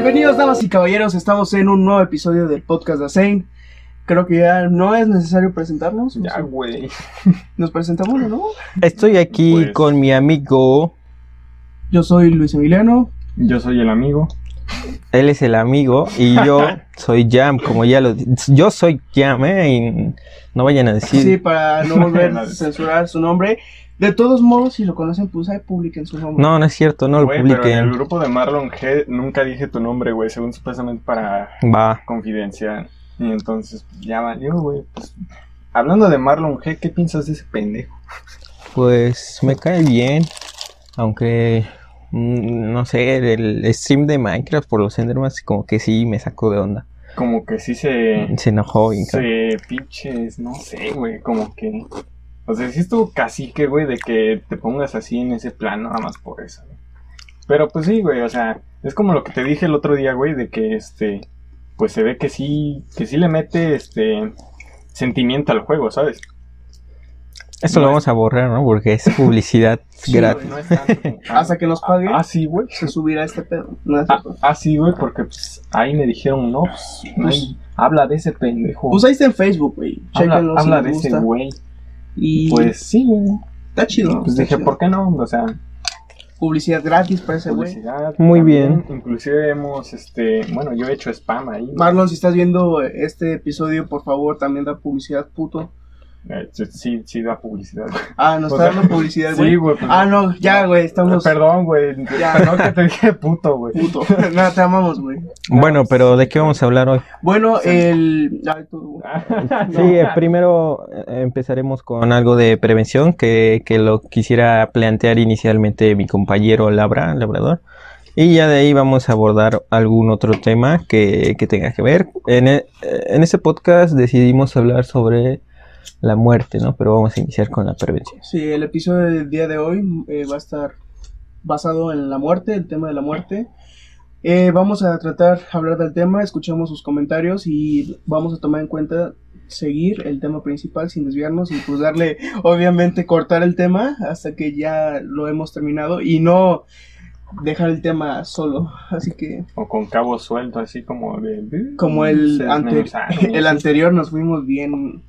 Bienvenidos, damas y caballeros. Estamos en un nuevo episodio del podcast de Asein. Creo que ya no es necesario presentarnos. ¿o Ya, güey. Nos presentamos, ¿no? Estoy aquí Pues- con mi amigo. Yo soy Luis Emiliano. Yo soy el amigo. Él es el amigo y yo soy Jam, como ya lo yo soy Jam, ¿eh? Y no vayan a decir. Sí, para no volver a censurar su nombre. De todos modos, si lo conocen, pues ahí publiquen su nombre. No, no es cierto, no lo pero en el publiquen. grupo de Marlon G nunca dije tu nombre, güey, según supuestamente para Va. confidencial. Y entonces, ya valió, güey. Pues, hablando de Marlon G, ¿qué piensas de ese pendejo? Pues me cae bien. Aunque mm, no sé, el stream de Minecraft por los Endermans como que sí me sacó de onda. Como que sí se... Se enojó. Se pinches, no sé, güey, como que... O sea, sí estuvo cacique, güey, de que te pongas así en ese plan, nada más por eso, güey. Pero pues sí, güey, o sea, es como lo que te dije el otro día, güey, de que este, pues se ve que sí, que sí le mete este sentimiento al juego, ¿sabes? Esto no lo es- vamos a borrar, ¿no? Porque es publicidad Sí, gratis. No es tanto como- Hasta que nos paguen, Ah, sí, güey. se subirá este pedo. No es Ah, ah, sí, güey, porque pues, ahí me dijeron, no, pues, ay, habla de ese pendejo. Pues ahí está en Facebook, güey. habla Chéquenlo habla de ese gusta. güey. Y Pues sí, güey. está chido. Pues está dije, chido. ¿por qué no? O sea, Publicidad gratis para ese güey. publicidad. Muy bien. Inclusive hemos, este, bueno, yo he hecho spam ahí. Marlon, si estás viendo este episodio, por favor, también da publicidad, puto. Eh, sí, sí da publicidad. Ah, nos O está sea, dando publicidad, güey. Sí, güey. pues, ah, no, ya, güey, estamos... Perdón, güey. Ya. Perdón que te dije puto, güey. Puto. no, te amamos, güey. Bueno, pero ¿de qué vamos a hablar hoy? Bueno, Sí. el... Ay, tú, güey. Sí, eh, primero eh, empezaremos con algo de prevención que, que lo quisiera plantear inicialmente mi compañero Labra, Labrador. Y ya de ahí vamos a abordar algún otro tema que, que tenga que ver. En, e- en este podcast decidimos hablar sobre la muerte, ¿no? Pero vamos a iniciar con la prevención. Sí, el episodio del día de hoy eh, va a estar basado en la muerte, el tema de la muerte. Eh, vamos a tratar, hablar del tema, escuchamos sus comentarios y vamos a tomar en cuenta seguir el tema principal sin desviarnos y pues darle, obviamente, cortar el tema hasta que ya lo hemos terminado y no dejar el tema solo. Así que, O con cabo suelto, así como de. como el, Se ante- desmenuzaron, el anterior, nos fuimos bien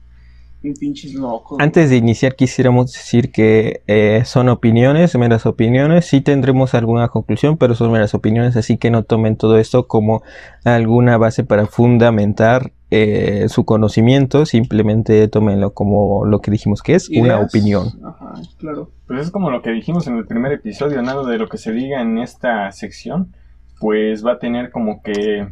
pinches locos. Antes de iniciar quisiéramos decir que eh, son opiniones, meras opiniones. Sí tendremos alguna conclusión, pero son meras opiniones, así que no tomen todo esto como alguna base para fundamentar eh, su conocimiento. Simplemente tómenlo como lo que dijimos que es, una opinión. Ajá, claro. Pues es como lo que dijimos en el primer episodio, nada de lo que se diga en esta sección, pues va a tener como que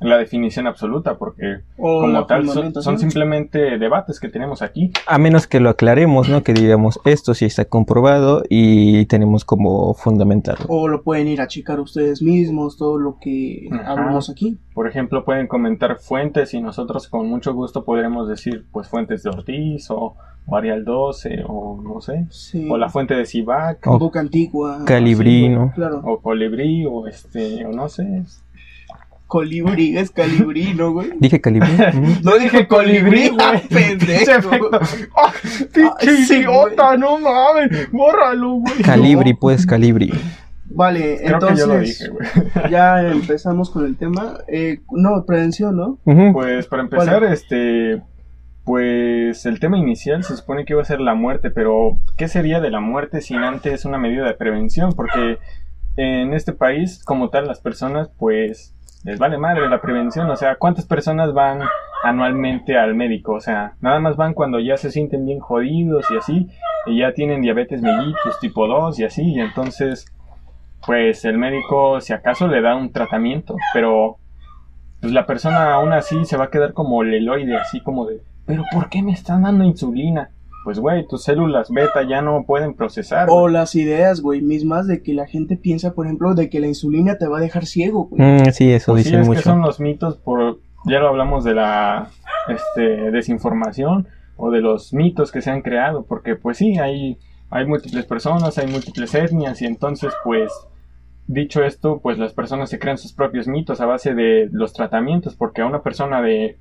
la definición absoluta, porque O como tal son, simplemente debates que tenemos aquí. A menos que lo aclaremos, ¿no? Que digamos esto sí está comprobado y tenemos como fundamentarlo. O lo pueden ir a checar ustedes mismos, todo lo que Ajá. hablamos aquí. Por ejemplo, pueden comentar fuentes y nosotros con mucho gusto podremos decir, pues, fuentes de Ortiz o Arial 12 o no sé, Sí. o la fuente de Cibac O Boca Antigua. Calibrino. Claro. o Colibrí o este, o no sé. Colibrí, es Calibrí, ¿no, güey? Dije calibre. Ujú. No dije colibrí, güey. ah, pendejo. Ese efecto. ¡Ah, pinche sí, idiota! ¡No mames! ¡Bórralo, güey! Calibri, pues, calibri. Vale, Creo que yo lo dije, entonces güey. ya empezamos con el tema. Eh, no, prevención, ¿no? Pues para empezar, este. Pues el tema inicial se supone que iba a ser la muerte, pero ¿qué sería de la muerte sin antes una medida de prevención? Porque en este país, como tal, las personas, pues les vale madre la prevención. O sea, ¿cuántas personas van anualmente al médico? O sea, nada más van cuando ya se sienten bien jodidos y así, y ya tienen diabetes mellitus tipo 2 y así, y entonces, pues el médico, si acaso, le da un tratamiento, pero pues la persona aún así se va a quedar como leloide, así como de, pero ¿por qué me están dando insulina? Pues güey, tus células beta ya no pueden procesar. O las ideas, güey, mismas de que la gente piensa, por ejemplo, de que la insulina te va a dejar ciego, güey. Mm, sí, eso Pues sí, dicen es que mucho. son los mitos por ya lo hablamos de la este desinformación o de los mitos que se han creado, porque pues sí, hay hay múltiples personas, hay múltiples etnias y entonces pues dicho esto, pues las personas se crean sus propios mitos a base de los tratamientos, porque a una persona de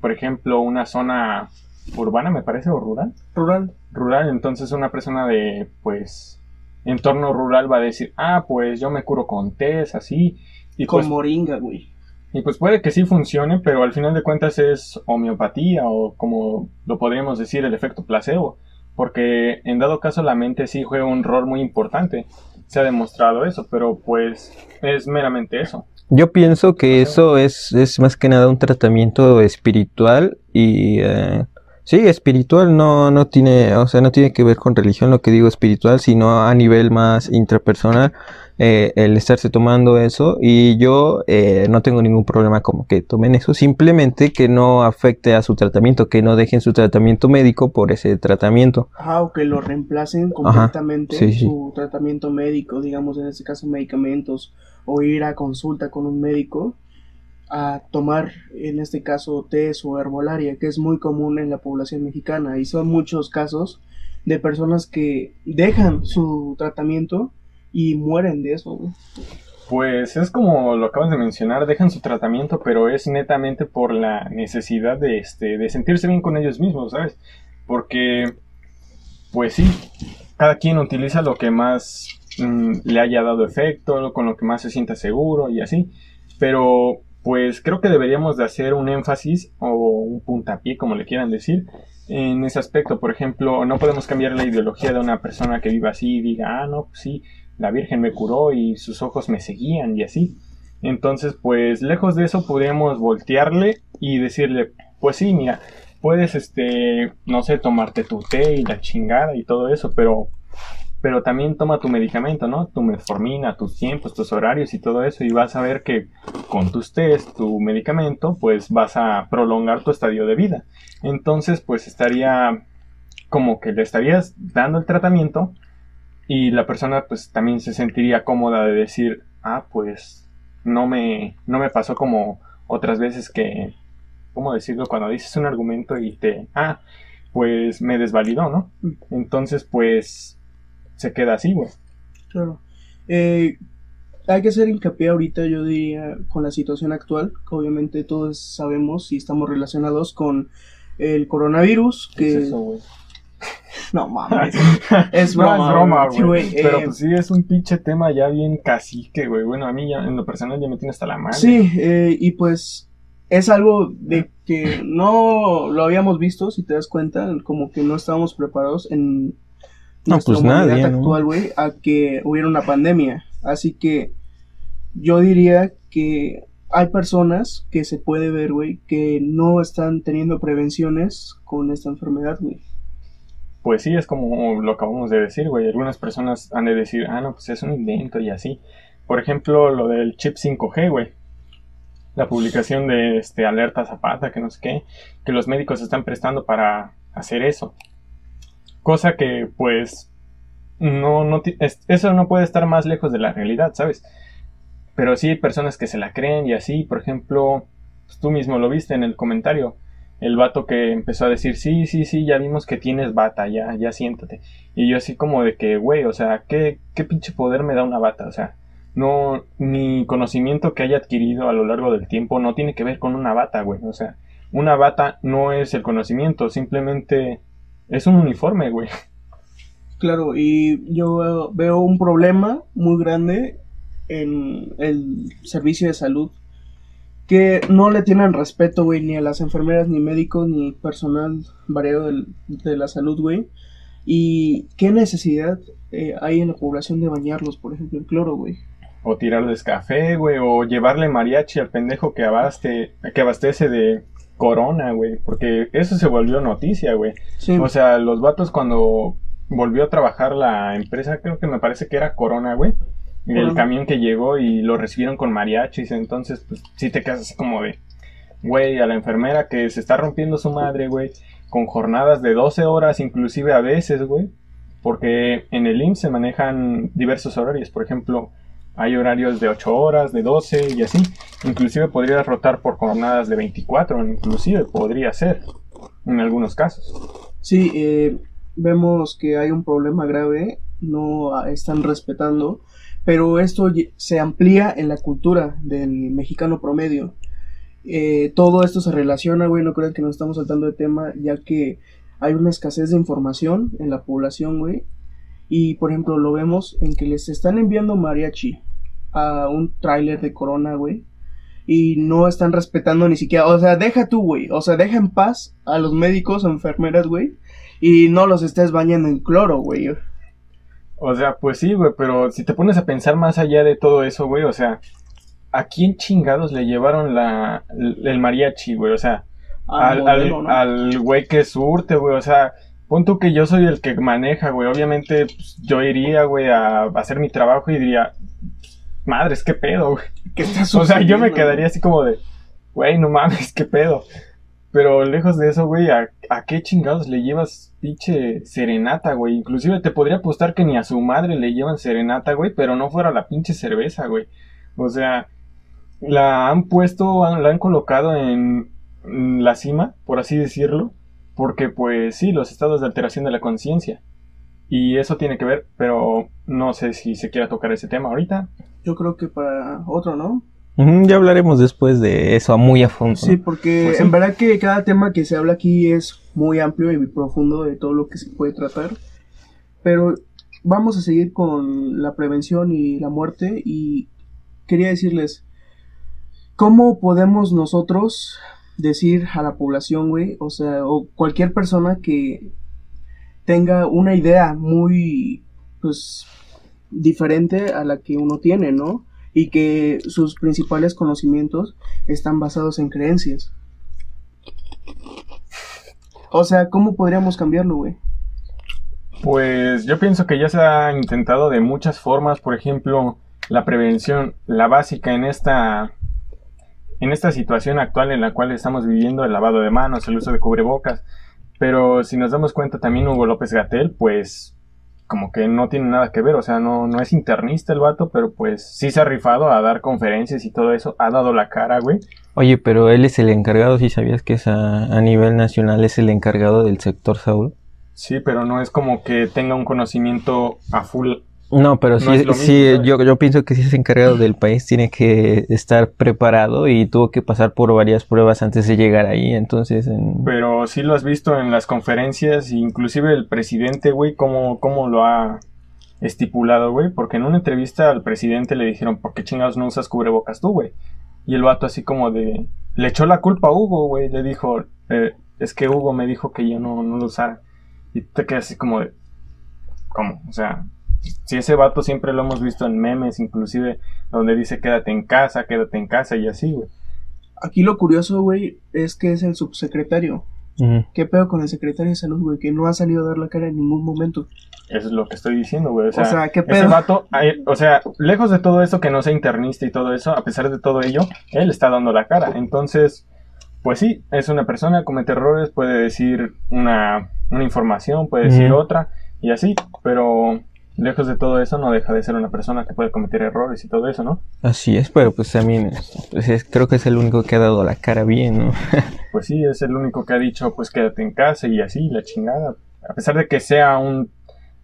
por ejemplo, una zona urbana, me parece, o rural, Rural. rural, entonces una persona de, pues, entorno rural va a decir, ah, pues yo me curo con tés, así, Y Con pues, moringa, güey. y pues puede que sí funcione, pero al final de cuentas es homeopatía o como lo podríamos decir el efecto placebo. Porque en dado caso la mente sí juega un rol muy importante. Se ha demostrado eso, pero pues es meramente eso. Yo pienso que eso es, es más que nada un tratamiento espiritual y eh, sí, espiritual no, no tiene, o sea, no tiene que ver con religión lo que digo espiritual, sino a nivel más intrapersonal, eh, el estarse tomando eso y yo eh, no tengo ningún problema como que tomen eso, simplemente que no afecte a su tratamiento, que no dejen su tratamiento médico por ese tratamiento. Ajá, o que lo reemplacen completamente sí. su tratamiento médico, digamos en este caso medicamentos, o ir a consulta con un médico a tomar en este caso tés o herbolaria, que es muy común en la población mexicana y son muchos casos de personas que dejan su tratamiento y mueren de eso. güey. Pues es como lo acabas de mencionar, dejan su tratamiento, pero es netamente por la necesidad de, este, de sentirse bien con ellos mismos, ¿sabes? Porque, pues sí, cada quien utiliza lo que más mm, le haya dado efecto, con lo que más se sienta seguro y así. Pero, pues creo que deberíamos de hacer un énfasis o un puntapié, como le quieran decir, en ese aspecto. Por ejemplo, no podemos cambiar la ideología de una persona que viva así y diga, ah, no, pues sí, la Virgen me curó y sus ojos me seguían y así. Entonces, pues lejos de eso podríamos voltearle y decirle, pues sí, mira, puedes, este, no sé, tomarte tu té y la chingada y todo eso, pero, pero también toma tu medicamento, ¿no? Tu metformina, tus tiempos, tus horarios y todo eso y vas a ver que con tus test, tu medicamento, pues vas a prolongar tu estadio de vida. Entonces, pues estaría como que le estarías dando el tratamiento y la persona pues también se sentiría cómoda de decir, ah, pues no me, no me pasó como otras veces que, ¿cómo decirlo? Cuando dices un argumento y te, ah, pues me desvalidó, ¿no? Entonces pues se queda así, güey. Claro. Eh, hay que hacer hincapié ahorita, yo diría, con la situación actual, que obviamente todos sabemos y estamos relacionados con el coronavirus, ¿Qué que es eso, güey? no mames, es No, broma, es broma, güey. Sí, güey. güey, Pero eh, pues sí, es un pinche tema ya bien cacique, güey. Bueno, a mí ya, en lo personal ya me tiene hasta la madre. Sí, eh, y pues es algo de que no lo habíamos visto, si te das cuenta, como que no estábamos preparados en No, nuestra pues humanidad nadie, ¿no? actual, güey, a que hubiera una pandemia. Así que yo diría que hay personas que se puede ver, güey, que no están teniendo prevenciones con esta enfermedad, güey. Pues sí, es como lo acabamos de decir, güey. Algunas personas han de decir, ah, no, pues es un invento y así. Por ejemplo, lo del chip 5G, güey. La publicación de este alerta Zapata, que no sé qué, que los médicos están prestando para hacer eso. Cosa que, pues, no, no, eso no puede estar más lejos de la realidad, ¿sabes? Pero sí hay personas que se la creen y así, por ejemplo, pues tú mismo lo viste en el comentario el vato que empezó a decir, sí, sí, sí, ya vimos que tienes bata, ya, ya siéntate. Y yo así como de que, güey, o sea, ¿qué, ¿qué pinche poder me da una bata? O sea, no, mi conocimiento que haya adquirido a lo largo del tiempo no tiene que ver con una bata, güey. O sea, una bata no es el conocimiento, simplemente es un uniforme, güey. Claro, y yo veo, un problema muy grande en el servicio de salud que no le tienen respeto, güey, ni a las enfermeras, ni médicos, ni personal variado del- de la salud, güey. Y qué necesidad eh, hay en la población de bañarlos, por ejemplo, el cloro, güey. O tirarles café, güey, o llevarle mariachi al pendejo que, abaste, que abastece de corona, güey. Porque eso se volvió noticia, güey. Sí, O sea, los vatos cuando volvió a trabajar la empresa, creo que me parece que era Corona, güey. Y el camión que llegó y lo recibieron con mariachis, entonces pues sí te quedas así como de, güey, a la enfermera que se está rompiendo su madre, güey, con jornadas de 12 horas, inclusive a veces, güey. Porque en el IMSS se manejan diversos horarios, por ejemplo, hay horarios de 8 horas, de 12 y así. Inclusive podría rotar por jornadas de 24, inclusive podría ser, en algunos casos. sí eh, vemos que hay un problema grave, no están respetando, pero esto se amplía en la cultura del mexicano promedio. Eh, todo esto se relaciona, güey, no crean que nos estamos saltando de tema, ya que hay una escasez de información en la población, güey. Y por ejemplo, lo vemos en que les están enviando mariachi a un tráiler de Corona, güey. Y no están respetando ni siquiera, o sea, deja tú, güey, o sea, deja en paz a los médicos o enfermeras, güey, y no los estés bañando en cloro, güey. O sea, pues sí, güey, pero si te pones a pensar más allá de todo eso, güey, o sea, ¿a quién chingados le llevaron la, el mariachi, güey? O sea, al, al güey que surte, güey, o sea, pon tú que yo soy el que maneja, güey, obviamente pues, yo iría, güey, a, a hacer mi trabajo y diría, madres, qué pedo, güey. ¿Qué está O sea, yo me quedaría así como de, güey, no mames, qué pedo. Pero lejos de eso, güey, ¿a, a qué chingados le llevas pinche serenata, güey? Inclusive te podría apostar que ni a su madre le llevan serenata, güey, pero no fuera la pinche cerveza, güey. O sea, la han puesto, la han colocado en la cima, por así decirlo, porque pues sí, los estados de alteración de la conciencia. Y eso tiene que ver, pero no sé si se quiera tocar ese tema ahorita. Yo creo que para otro, ¿no? Ya hablaremos después de eso muy a fondo. Sí, porque Pues sí. en verdad que cada tema que se habla aquí es muy amplio y profundo de todo lo que se puede tratar. Pero vamos a seguir con la prevención y la muerte y quería decirles, ¿cómo podemos nosotros decir a la población, güey, o sea, o cualquier persona que tenga una idea muy, pues, diferente a la que uno tiene, ¿no? Y que sus principales conocimientos están basados en creencias. O sea, ¿cómo podríamos cambiarlo, güey? Pues yo pienso que ya se ha intentado de muchas formas, por ejemplo, la prevención, la básica en esta en esta situación actual en la cual estamos viviendo, el lavado de manos, el uso de cubrebocas, pero si nos damos cuenta también Hugo López Gatel, pues como que no tiene nada que ver, o sea, no, no es internista el vato, pero pues sí se ha rifado a dar conferencias y todo eso, ha dado la cara, güey. Oye, pero él es el encargado, si sabías que es a, a nivel nacional es el encargado del sector salud. Sí, pero no es como que tenga un conocimiento a full No, pero sí, sí, yo, yo pienso que si es encargado del país tiene que estar preparado y tuvo que pasar por varias pruebas antes de llegar ahí, entonces... en- Pero sí lo has visto en las conferencias, inclusive el presidente, güey, cómo, cómo lo ha estipulado, güey, porque en una entrevista al presidente le dijeron, ¿por qué chingados no usas cubrebocas tú, güey? Y el vato así como de... Le echó la culpa a Hugo, güey, le dijo, eh, es que Hugo me dijo que yo no, no lo usara. Y te quedas así como de... ¿Cómo? O sea, si ese vato siempre lo hemos visto en memes, inclusive donde dice quédate en casa, quédate en casa y así, güey. Aquí lo curioso, güey, es que es el subsecretario. ¿Qué pedo con el secretario de salud, güey? Que no ha salido a dar la cara en ningún momento. Eso es lo que estoy diciendo, güey. O sea, O sea, ¿qué ese pedo? vato, ay, o sea, lejos de todo esto que no sea internista y todo eso, a pesar de todo ello, él está dando la cara. Entonces, pues sí, es una persona, comete errores, puede decir una, una información, puede decir otra y así, pero lejos de todo eso no deja de ser una persona que puede cometer errores y todo eso, ¿no? Así es, pero pues también pues, es- creo que es el único que ha dado la cara bien, ¿no? Pues sí, es el único que ha dicho, pues quédate en casa y así, la chingada. A pesar de que sea un,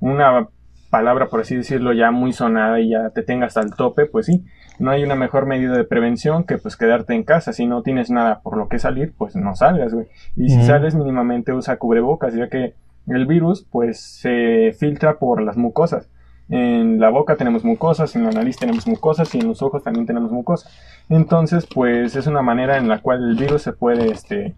una palabra, por así decirlo, ya muy sonada y ya te tengas al tope, pues sí, no hay una mejor medida de prevención que pues quedarte en casa. Si no tienes nada por lo que salir, pues no salgas, güey. Y si sales, mínimamente usa cubrebocas, ya que el virus pues se filtra por las mucosas. En la boca tenemos mucosas, en la nariz tenemos mucosas y en los ojos también tenemos mucosas. Entonces, pues es una manera en la cual el virus se puede, este,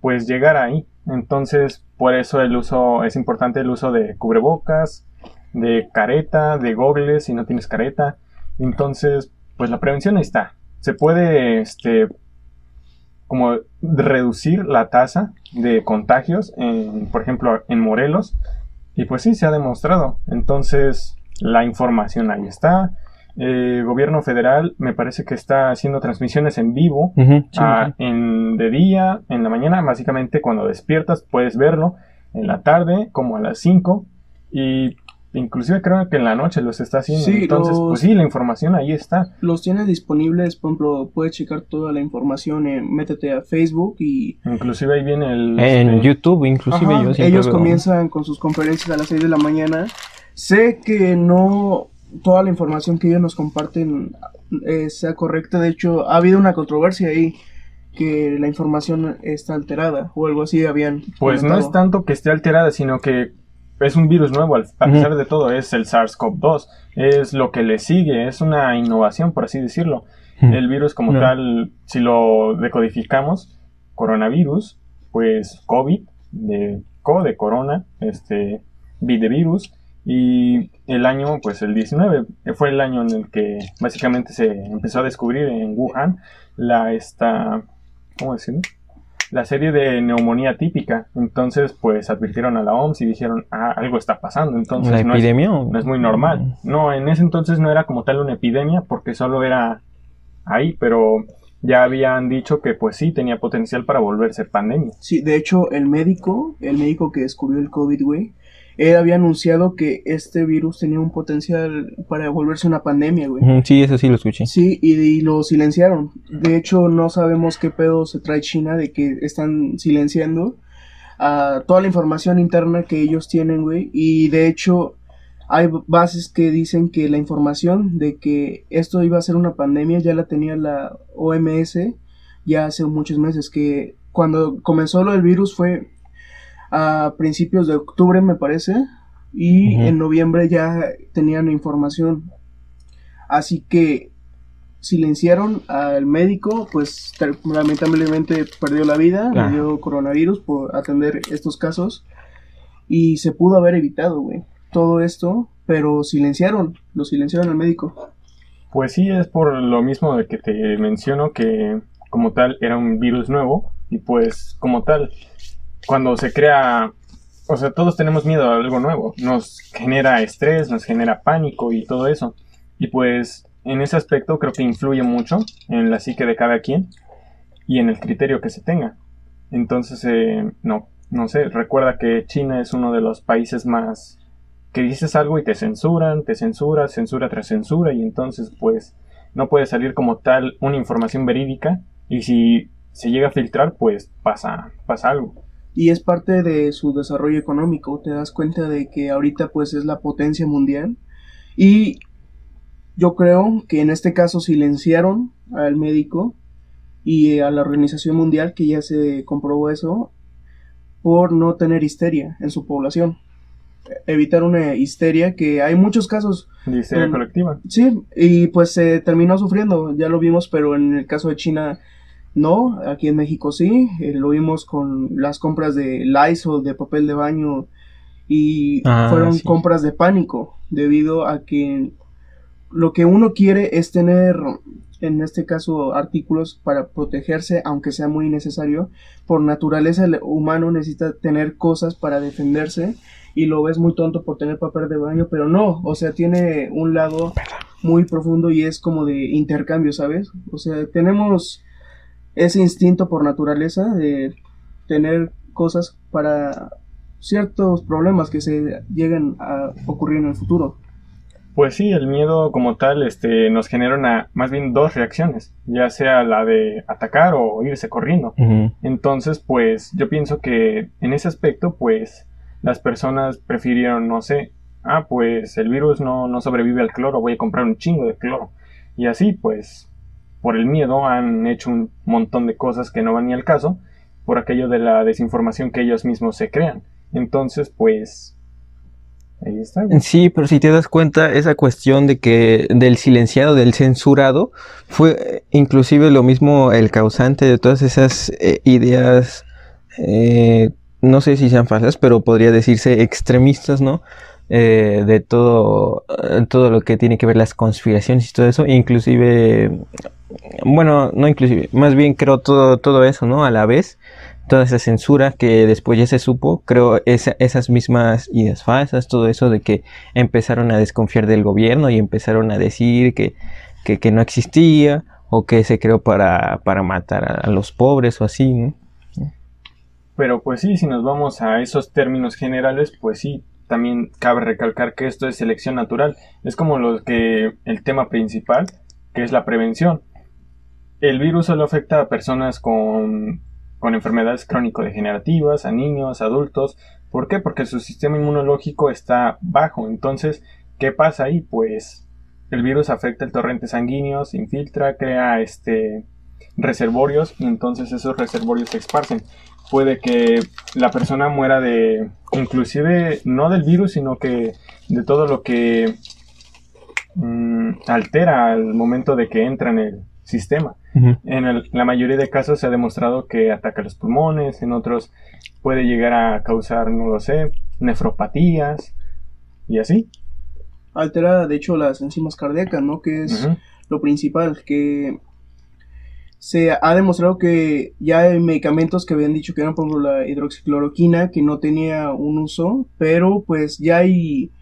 pues llegar ahí. Entonces, por eso el uso, es importante el uso de cubrebocas, de careta, de gogles si no tienes careta. Entonces, pues la prevención ahí está. Se puede, este, como reducir la tasa de contagios, en, por ejemplo, en Morelos. Y pues sí, se ha demostrado. Entonces, la información ahí está. El gobierno federal me parece que está haciendo transmisiones en vivo sí, ah, sí. en, de día, en la mañana, básicamente cuando despiertas puedes verlo, en la tarde como a las 5 y inclusive creo que en la noche los está haciendo. Sí, Entonces, los- pues sí, la información ahí está. Los tienes disponibles, por ejemplo, puedes checar toda la información, en, métete a Facebook y Inclusive ahí viene el... En este, YouTube, inclusive Ajá, yo ellos veo- comienzan con sus conferencias a las 6 de la mañana. Sé que no toda la información que ellos nos comparten eh, sea correcta. De hecho, ha habido una controversia ahí que la información está alterada o algo así habían. Pues no es tanto que esté alterada, sino que es un virus nuevo, a pesar de todo, es el SARS-CoV-2, es lo que le sigue, es una innovación, por así decirlo. El virus como No. tal, si lo decodificamos, coronavirus, pues COVID, de co de corona, este, de virus, y el año, pues el 19, fue el año en el que básicamente se empezó a descubrir en Wuhan la, esta, ¿cómo decirlo? La serie de neumonía típica. Entonces, pues advirtieron a la OMS y dijeron, ah, algo está pasando. Entonces, ¿La no es- epidemia? o- no es muy normal. No, en ese entonces no era como tal una epidemia porque solo era ahí, pero ya habían dicho que pues sí tenía potencial para volverse pandemia. Sí, de hecho, el médico, el médico que descubrió el COVID, güey, él había anunciado que este virus tenía un potencial para volverse una pandemia, güey. Sí, eso sí lo escuché. Sí, y, y lo silenciaron. De hecho, no sabemos qué pedo se trae China de que están silenciando ah, toda la información interna que ellos tienen, güey. Y de hecho, hay bases que dicen que la información de que esto iba a ser una pandemia ya la tenía la OMS ya hace muchos meses. Que cuando comenzó lo del virus fue a principios de octubre, me parece. Y en noviembre ya tenían información. Así que silenciaron al médico, pues lamentablemente perdió la vida, Ah. le dio coronavirus por atender estos casos y se pudo haber evitado, güey, todo esto, pero silenciaron, lo silenciaron al médico. Pues sí, es por lo mismo de que te menciono que como tal era un virus nuevo y pues como tal, cuando se crea, o sea, todos tenemos miedo a algo nuevo, nos genera estrés, nos genera pánico y todo eso. Y pues en ese aspecto creo que influye mucho en la psique de cada quien y en el criterio que se tenga. Entonces, eh, no, no sé, recuerda que China es uno de los países más que dices algo y te censuran, te censura, censura tras censura y entonces pues no puede salir como tal una información verídica y si se llega a filtrar pues pasa, pasa algo. Y es parte de su desarrollo económico, te das cuenta de que ahorita pues es la potencia mundial y yo creo que en este caso silenciaron al médico y a la Organización Mundial, que ya se comprobó eso, por no tener histeria en su población. Evitar una histeria que hay muchos casos, De histeria colectiva. sí, y pues se terminó sufriendo, ya lo vimos, pero en el caso de China no, aquí en México sí, eh, lo vimos con las compras de Lysol, de papel de baño, y Ah, fueron sí. compras de pánico, debido a que lo que uno quiere es tener, en este caso, artículos para protegerse, aunque sea muy necesario. Por naturaleza, el humano necesita tener cosas para defenderse y lo ves muy tonto por tener papel de baño, pero no, o sea, tiene un lado muy profundo y es como de intercambio, ¿sabes? O sea, tenemos ese instinto por naturaleza de tener cosas para ciertos problemas que se lleguen a ocurrir en el futuro. Pues sí, el miedo como tal este, nos genera una, más bien dos reacciones, ya sea la de atacar o irse corriendo. Entonces, pues yo pienso que en ese aspecto, pues las personas prefirieron, no sé, ah, pues el virus no, no sobrevive al cloro, voy a comprar un chingo de cloro. Y así, pues, por el miedo han hecho un montón de cosas que no van ni al caso, por aquello de la desinformación que ellos mismos se crean. Entonces, pues, ahí está. Sí, pero si te das cuenta, esa cuestión de que del silenciado, del censurado, fue eh, inclusive lo mismo el causante de todas esas eh, ideas, eh, no sé si sean falsas, pero podría decirse extremistas, ¿no? De todo, todo lo que tiene que ver las conspiraciones y todo eso, inclusive, bueno, no inclusive, más bien creo todo, todo eso, ¿no? A la vez, toda esa censura que después ya se supo, creo esa- esas mismas ideas falsas, todo eso de que empezaron a desconfiar del gobierno y empezaron a decir que, que, no existía o que se creó para, para matar a, a los pobres o así, ¿no? Pero pues sí, si nos vamos a esos términos generales, pues sí, también cabe recalcar que esto es selección natural. Es como lo que el tema principal, que es la prevención. El virus solo afecta a personas con, con enfermedades crónico-degenerativas, a niños, adultos. ¿Por qué? Porque su sistema inmunológico está bajo. Entonces, ¿qué pasa ahí? Pues el virus afecta el torrente sanguíneo, se infiltra, crea este reservorios y entonces esos reservorios se esparcen. Puede que la persona muera de, inclusive no del virus, sino que de todo lo que mm, altera al momento de que entra en el sistema. En la mayoría de casos se ha demostrado que ataca los pulmones, en otros puede llegar a causar, no lo sé, nefropatías y así. Altera, de hecho, las enzimas cardíacas, ¿no? Que es lo principal, que se ha demostrado que ya hay medicamentos que habían dicho que eran, por ejemplo, la hidroxicloroquina, que no tenía un uso, pero pues ya hay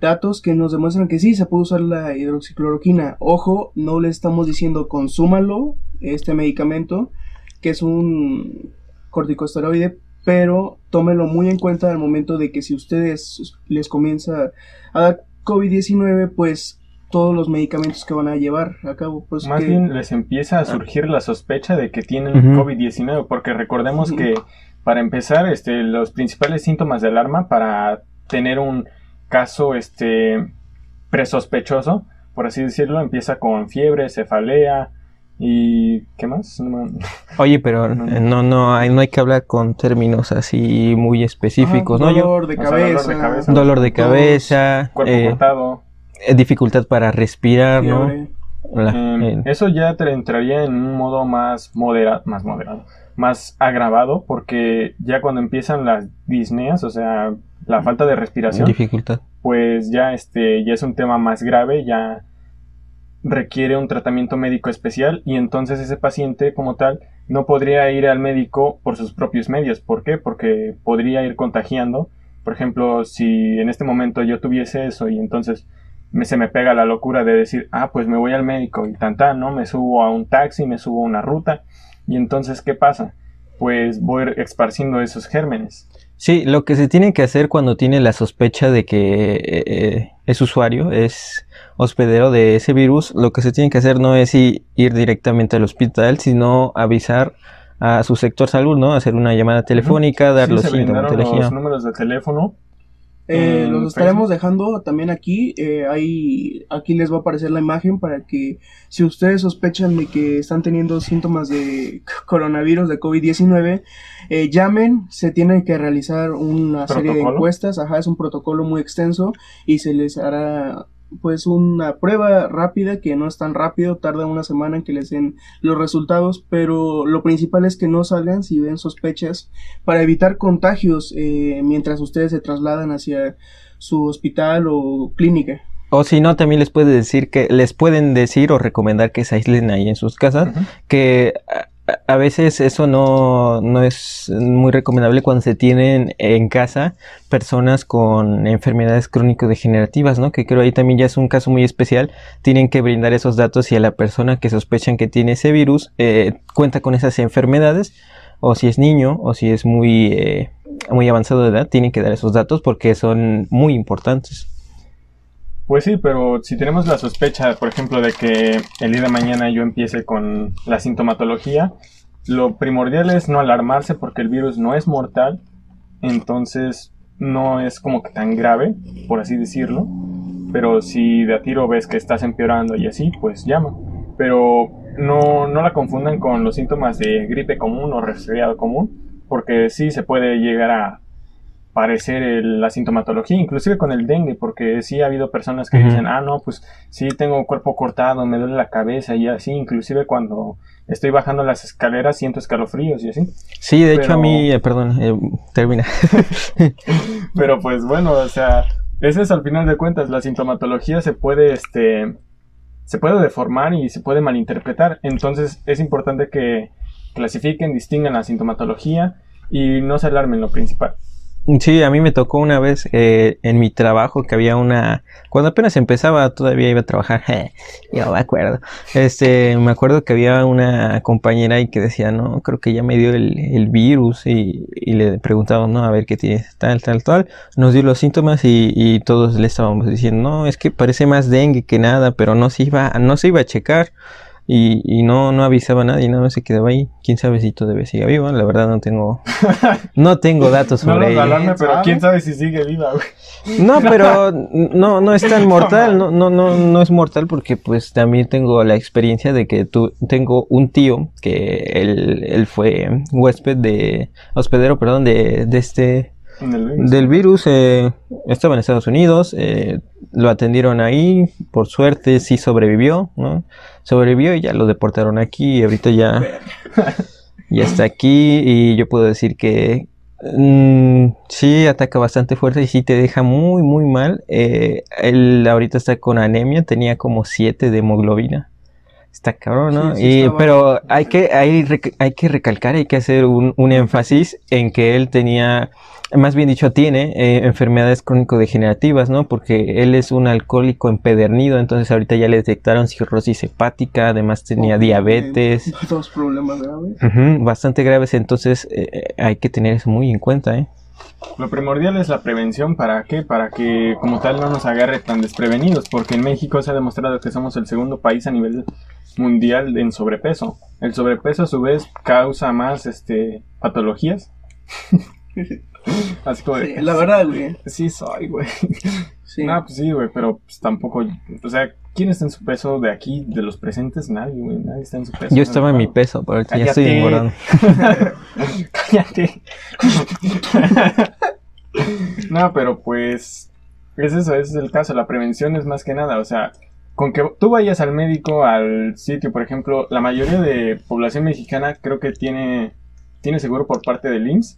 datos que nos demuestran que sí se puede usar la hidroxicloroquina. Ojo, no le estamos diciendo consúmalo, este medicamento, que es un corticosteroide, pero tómelo muy en cuenta al momento de que si ustedes les comienza a dar COVID-19, pues todos los medicamentos que van a llevar a cabo. Pues Más bien les empieza a surgir la sospecha de que tienen COVID-19, porque recordemos que para empezar, este, los principales síntomas de alarma para tener un caso este presospechoso, por así decirlo, empieza con fiebre, cefalea y ¿qué más? Oye, pero no no, hay, no hay que hablar con términos así muy específicos, ¿no? Dolor de, cabeza, dolor de cabeza, cuerpo eh, cortado, eh, dificultad para respirar, ¿no? Em, eso ya te entraría en un modo más moderado, más moderado, más agravado, porque ya cuando empiezan las disneas, o sea, la falta de respiración, dificultad, pues ya este ya es un tema más grave, ya requiere un tratamiento médico especial y entonces ese paciente como tal no podría ir al médico por sus propios medios. ¿Por qué? Porque podría ir contagiando. Por ejemplo, si en este momento yo tuviese eso y entonces me, se me pega la locura de decir, ah, pues me voy al médico y tan ¿no? Me subo a un taxi, me subo a una ruta y entonces, ¿qué pasa? Pues voy esparciendo esos gérmenes. Sí, lo que se tiene que hacer cuando tiene la sospecha de que eh, eh, es usuario, es hospedero de ese virus, lo que se tiene que hacer no es ir directamente al hospital, sino avisar a su sector salud, ¿no? Hacer una llamada telefónica, dar los síntomas. Los números de teléfono eh, los estaremos dejando también aquí. Eh, ahí, aquí les va a aparecer la imagen para que si ustedes sospechan de que están teniendo síntomas de coronavirus, de COVID-19, eh, llamen. Se tiene que realizar una serie de encuestas. Ajá, es un protocolo muy extenso y se les hará pues una prueba rápida que no es tan rápido, tarda una semana en que les den los resultados, pero lo principal es que no salgan si ven sospechas para evitar contagios eh, mientras ustedes se trasladan hacia su hospital o clínica. O si no, también les puede decir que les pueden decir o recomendar que se aíslen ahí en sus casas, que a veces eso no, no, es muy recomendable cuando se tienen en casa personas con enfermedades crónico-degenerativas, ¿no? Que creo ahí también ya es un caso muy especial. Tienen que brindar esos datos y a la persona que sospechan que tiene ese virus eh, cuenta con esas enfermedades, o si es niño, o si es muy, eh, muy avanzado de edad, tienen que dar esos datos porque son muy importantes. Pues sí, pero si tenemos la sospecha, por ejemplo, de que el día de mañana yo empiece con la sintomatología, lo primordial es no alarmarse porque el virus no es mortal, entonces no es como que tan grave, por así decirlo. Pero si de a tiro ves que estás empeorando y así, pues llama. Pero no, no la confundan con los síntomas de gripe común o resfriado común, porque sí se puede llegar a parecer la sintomatología, inclusive con el dengue, porque sí ha habido personas que dicen, ah, no, pues sí tengo cuerpo cortado, me duele la cabeza y así, inclusive cuando estoy bajando las escaleras siento escalofríos y así. Sí, de hecho a mí, eh, perdón, eh, termina. Pero pues bueno, o sea, ese es al final de cuentas, la sintomatología se puede, este, se puede deformar y se puede malinterpretar, entonces es importante que clasifiquen, distingan la sintomatología y no se alarmen lo principal. Sí, a mí me tocó una vez eh, en mi trabajo que había una... Cuando apenas empezaba, todavía iba a trabajar, yo me acuerdo. Este, me acuerdo que había una compañera y que decía, no, creo que ya me dio el, virus y, le preguntamos, no, a ver qué tiene, tal, tal, tal. Nos dio los síntomas y, todos le estábamos diciendo, no, es que parece más dengue que nada, pero no se iba, no se iba a checar. Y, y no, no avisaba a nadie, nada más se quedaba ahí. Quién sabe si todavía sigue viva. La verdad no tengo, no tengo datos No sobre nos ella. alarme, pero quién sabe si sigue viva, güey. No, pero no, no es tan mortal, no, no, no, no es mortal porque pues también tengo la experiencia de que tu, tengo un tío que él, él fue huésped de, hospedero, perdón, de, de este, virus. del virus, eh, estaba en Estados Unidos, eh, lo atendieron ahí, por suerte sí sobrevivió, ¿no? Sobrevivió y ya lo deportaron aquí y ahorita ya, ya está aquí y yo puedo decir que mm, sí ataca bastante fuerte y sí te deja muy muy mal. Eh, él ahorita está con anemia, tenía como 7 de hemoglobina. Está cabrón, ¿no? Sí, sí y, pero hay que, hay, hay que recalcar, hay que hacer un, un énfasis en que él tenía, más bien dicho, tiene eh, enfermedades crónico-degenerativas, ¿no? Porque él es un alcohólico empedernido, entonces ahorita ya le detectaron cirrosis hepática, además tenía diabetes. eh, Dos problemas graves. Bastante graves, entonces eh, hay que tener eso muy en cuenta, ¿eh? Lo primordial es la prevención, ¿para qué? Para que como tal no nos agarre tan desprevenidos, porque en México se ha demostrado que somos el segundo país a nivel mundial en sobrepeso. El sobrepeso a su vez causa más este patologías. Así como de, Sí, la verdad, güey. Sí soy, güey. Sí. No, pues sí, güey, pero pues tampoco, o sea, ¿quién está en su peso de aquí, de los presentes? Nadie, güey, nadie está en su peso. Yo estaba en mi peso. pero ahorita ya estoy engordando. Cállate. no, pero pues es eso, ese es el caso. La prevención es más que nada, o sea, con que tú vayas al médico, al sitio, por ejemplo, la mayoría de población mexicana creo que tiene, tiene seguro por parte del IMSS.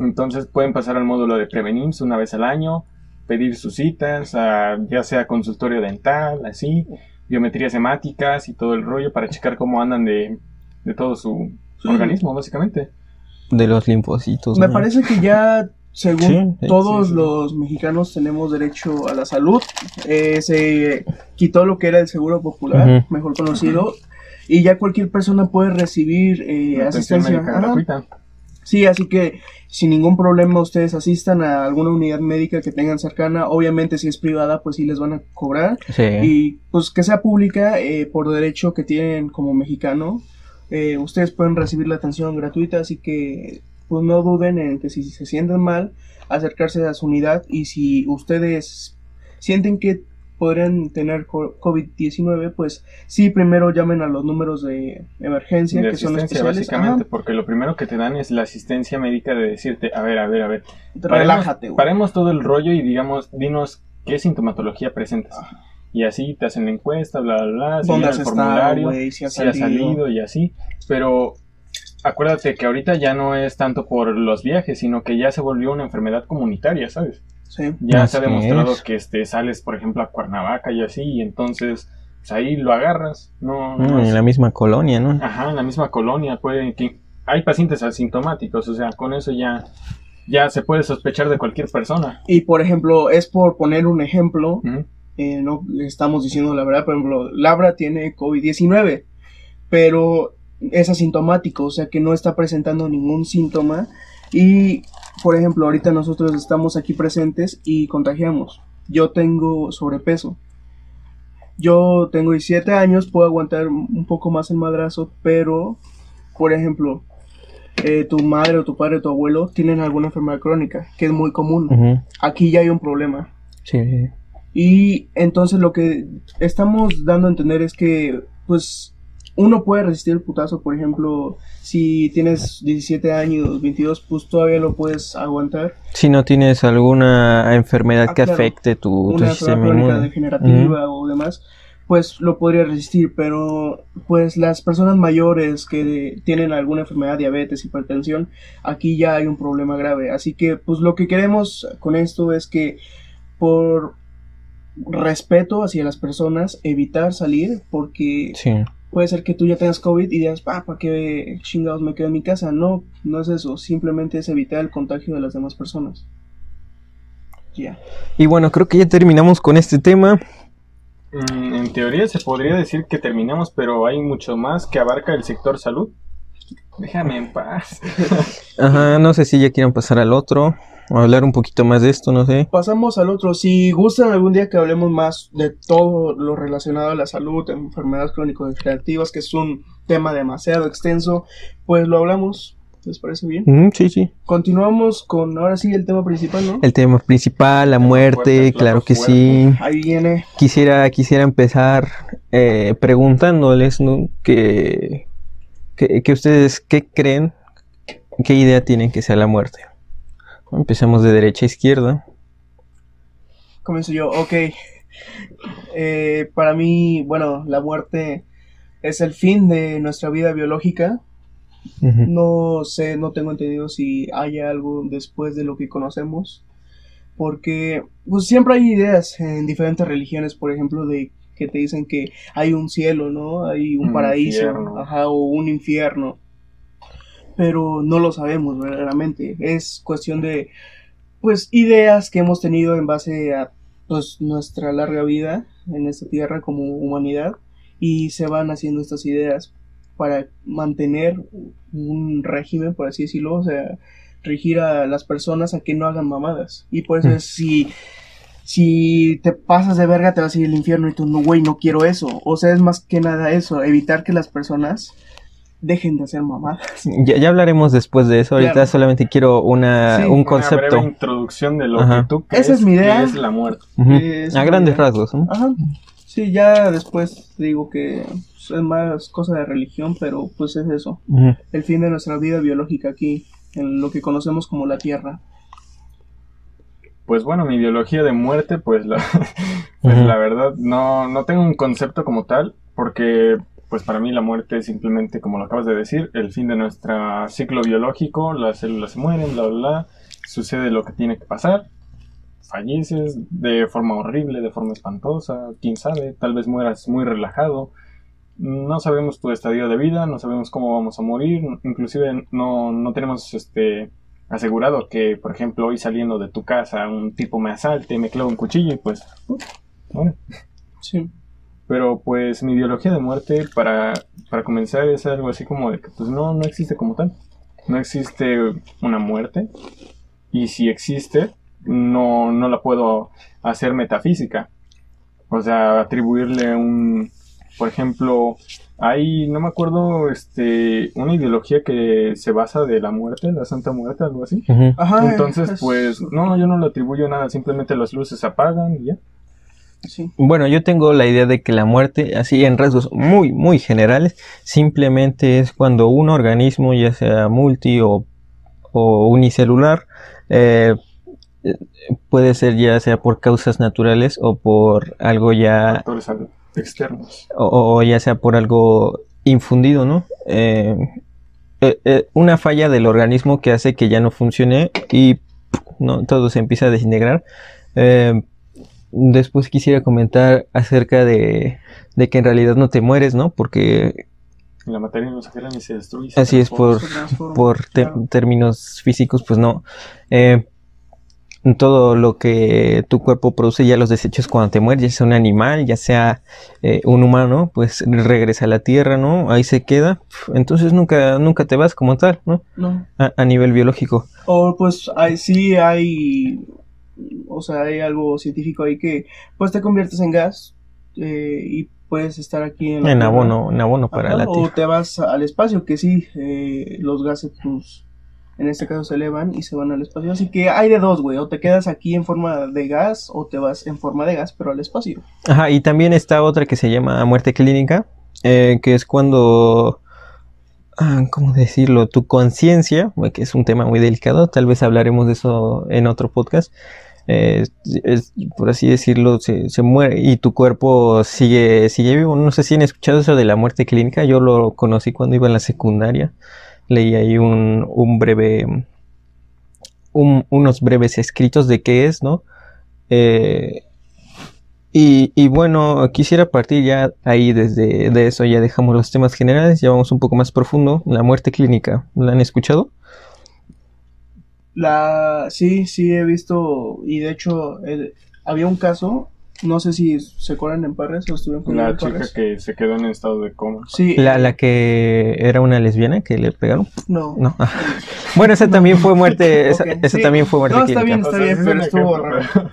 Entonces pueden pasar al módulo de Prevenims una vez al año, pedir sus citas, a- ya sea consultorio dental, así, biometrías hemáticas y todo el rollo para checar cómo andan de, de todo su Sí. organismo, básicamente. De los linfocitos. Me ¿no? parece que ya, según Sí, todos sí, sí. los mexicanos, tenemos derecho a la salud. Eh, se quitó lo que era el seguro popular, mejor conocido, y ya cualquier persona puede recibir eh, asistencia. médica Ajá. gratuita. Sí, así que sin ningún problema ustedes asistan a alguna unidad médica que tengan cercana. Obviamente si es privada, pues sí les van a cobrar. Sí. Y pues que sea pública, eh, por derecho que tienen como mexicano, eh, ustedes pueden recibir la atención gratuita, así que pues no duden en que si se sienten mal, acercarse a su unidad y si ustedes sienten que podrían tener co- COVID-19, pues sí, primero llamen a los números de emergencia, De que son especiales. básicamente, Ajá. porque lo primero que te dan es la asistencia médica de decirte, a ver, a ver, a ver, Relájate, paremos todo el rollo y digamos, dinos qué sintomatología presentas. Y así te hacen la encuesta, bla, bla, bla, se ¿Dónde llena has el estado, formulario? Si has si ha salido y así. Pero acuérdate que ahorita ya no es tanto por los viajes, sino que ya se volvió una enfermedad comunitaria, ¿sabes? Sí. Ya se ha demostrado es. que este, sales, por ejemplo, a Cuernavaca y así, y entonces pues ahí lo agarras. No, no es- en la misma colonia, ¿no? Ajá, en la misma colonia puede que hay pacientes asintomáticos, o sea, con eso ya ya se puede sospechar de cualquier persona. Y por ejemplo, es por poner un ejemplo, eh, no le estamos diciendo la verdad, por ejemplo, Labra tiene COVID-19, pero es asintomático, o sea que no está presentando ningún síntoma. Y, por ejemplo, ahorita nosotros estamos aquí presentes y contagiamos. Yo tengo sobrepeso. Yo tengo 17 años, puedo aguantar un poco más el madrazo, pero, por ejemplo, eh, tu madre o tu padre o tu abuelo tienen alguna enfermedad crónica, que es muy común. Aquí ya hay un problema. Sí. Y entonces lo que estamos dando a entender es que, pues, uno puede resistir el putazo, por ejemplo, si tienes 17 años, 22, pues todavía lo puedes aguantar. Si no tienes alguna enfermedad Ah, que claro. afecte tu, sistema inmune. degenerativa o demás, pues lo podría resistir, pero pues las personas mayores que tienen alguna enfermedad, diabetes, hipertensión, aquí ya hay un problema grave. Así que pues lo que queremos con esto es que por respeto hacia las personas, evitar salir, porque Sí. Puede ser que tú ya tengas COVID y digas, ah, ¿para qué chingados me quedo en mi casa? No, no es eso, simplemente es evitar el contagio de las demás personas. Ya. Y bueno, creo que ya terminamos con este tema. Mm, En teoría se podría decir que terminamos, pero hay mucho más que abarca el sector salud. Déjame en paz. Ajá, no sé si ya quieren pasar al otro o hablar un poquito más de esto, no sé. Pasamos al otro. Si gustan algún día que hablemos más de todo lo relacionado a la salud, enfermedades crónico-degenerativas, que es un tema demasiado extenso, pues lo hablamos. ¿Les parece bien? Mm, sí, sí. Continuamos con ahora sí el tema principal, ¿no? El tema principal, la muerte, Fuerte, claro que sí. Ahí viene. Quisiera, quisiera empezar eh, preguntándoles, ¿no? Que, que, que ustedes, ¿qué creen? ¿Qué idea tienen que sea la muerte? Empecemos de derecha a izquierda. Comienzo yo. Ok. Eh, para mí, bueno, la muerte es el fin de nuestra vida biológica. No sé, no tengo entendido si hay algo después de lo que conocemos. Porque pues siempre hay ideas en diferentes religiones, por ejemplo, de que te dicen que hay un cielo, ¿no? Hay un Un paraíso, infierno. ajá, o un infierno. Pero no lo sabemos verdaderamente. Es cuestión de pues ideas que hemos tenido en base a pues nuestra larga vida en esta tierra como humanidad y se van haciendo estas ideas para mantener un régimen, por así decirlo, o sea, regir a las personas a que no hagan mamadas. Y por eso es si, si te pasas de verga te vas a ir al infierno y tú, no, güey, no quiero eso. O sea, es más que nada eso, evitar que las personas dejen de hacer mamadas. Ya, ya hablaremos después de eso. Ahorita Claro. solamente quiero una, Sí, un Una concepto. breve introducción de lo Ajá. que tú crees Esa es mi idea. que es la muerte. A una grandes idea. rasgos. ¿no? Ajá. Sí, ya después digo que es más cosa de religión, pero pues es eso. El fin de nuestra vida biológica aquí, en lo que conocemos como la Tierra. Pues bueno, mi ideología de muerte, pues la, pues la verdad no, no tengo un concepto como tal, porque pues para mí la muerte es simplemente, como lo acabas de decir, el fin de nuestro ciclo biológico, las células se mueren, bla, bla, bla, sucede lo que tiene que pasar, falleces de forma horrible, de forma espantosa, quién sabe, tal vez mueras muy relajado, no sabemos tu estadio de vida, no sabemos cómo vamos a morir, inclusive no, no tenemos este asegurado que, por ejemplo, hoy saliendo de tu casa un tipo me asalte, me clava un cuchillo y pues, uh. Sí. Pero pues mi ideología de muerte para, para comenzar es algo así como de que pues no, no existe como tal. No existe una muerte. Y si existe, no, no la puedo hacer metafísica. O sea, atribuirle un, por ejemplo, hay, no me acuerdo, este, una ideología que se basa de la muerte, la Santa Muerte, algo así. Ajá. Entonces, es- pues, no, yo no le atribuyo nada, simplemente las luces se apagan y ya. Sí. Bueno, yo tengo la idea de que la muerte, así en rasgos muy, muy generales, simplemente es cuando un organismo, ya sea multi o, o unicelular, eh, puede ser ya sea por causas naturales o por algo ya, Factores externos. o, o ya sea por algo infundido, ¿no? Eh, eh, eh, una falla del organismo que hace que ya no funcione y todo se empieza a desintegrar. Después quisiera comentar acerca de, de que en realidad no te mueres, ¿no? Porque La materia no se crea ni se destruye. se así es por, por claro. términos físicos, pues no. Eh, todo lo que tu cuerpo produce, ya los desechos cuando te mueres, ya sea un animal, ya sea eh, un humano, pues regresa a la tierra, ¿no? Ahí se queda. Entonces nunca, nunca te vas como tal, ¿no? No. A, a nivel biológico. O pues hay, sí hay, o sea, hay algo científico ahí que pues te conviertes en gas eh, y puedes estar aquí en En abono, en abono para la o tierra. te vas al espacio, que sí, eh, los gases, pues, en este caso se elevan y se van al espacio. Así que hay de dos, güey, o te quedas aquí en forma de gas o te vas en forma de gas, pero al espacio. Ajá, y también está otra que se llama muerte clínica, eh, que es cuando, ah, ¿cómo decirlo? Tu conciencia, que es un tema muy delicado, tal vez hablaremos de eso en otro podcast, eh, por así decirlo, se, muere y tu cuerpo sigue, sigue vivo. No sé si han escuchado eso de la muerte clínica, yo lo conocí cuando iba en la secundaria, leí ahí un, un breve, un- unos breves escritos de qué es, ¿no? Eh, y, y bueno, quisiera partir ya ahí desde de eso, ya dejamos los temas generales, ya vamos un poco más profundo. La muerte clínica, ¿la han escuchado? La, sí, sí he visto, y de hecho, eh, había un caso No sé si se acuerdan en Parres o estuvieron con La en chica Parres. que se quedó en estado de coma. Sí, La, la que era una lesbiana que le pegaron. no. No. Bueno, esa también fue muerte. Esa, esa sí. también fue muerte No, está clínica. bien, está O sea, bien, sí es pero estuvo raro.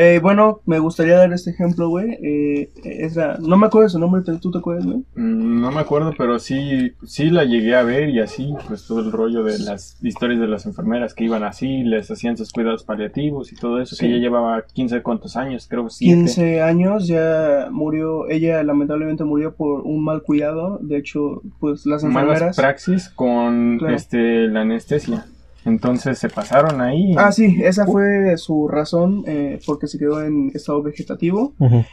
Eh, bueno, me gustaría dar este ejemplo, güey. Eh, es la- no me acuerdo su nombre, ¿tú te acuerdas, güey? Mm, No me acuerdo, pero sí, sí la llegué a ver y así, pues todo el rollo de las historias de las enfermeras que iban así, les hacían sus cuidados paliativos y todo eso, Sí. que ya llevaba 15 cuántos años, creo que 7. 15 años, ya murió, ella lamentablemente murió por un mal cuidado. De hecho, pues las Malas enfermeras. praxis con Claro. este la anestesia. Entonces se pasaron ahí. Ah, sí, esa fue su razón eh, porque se quedó en estado vegetativo.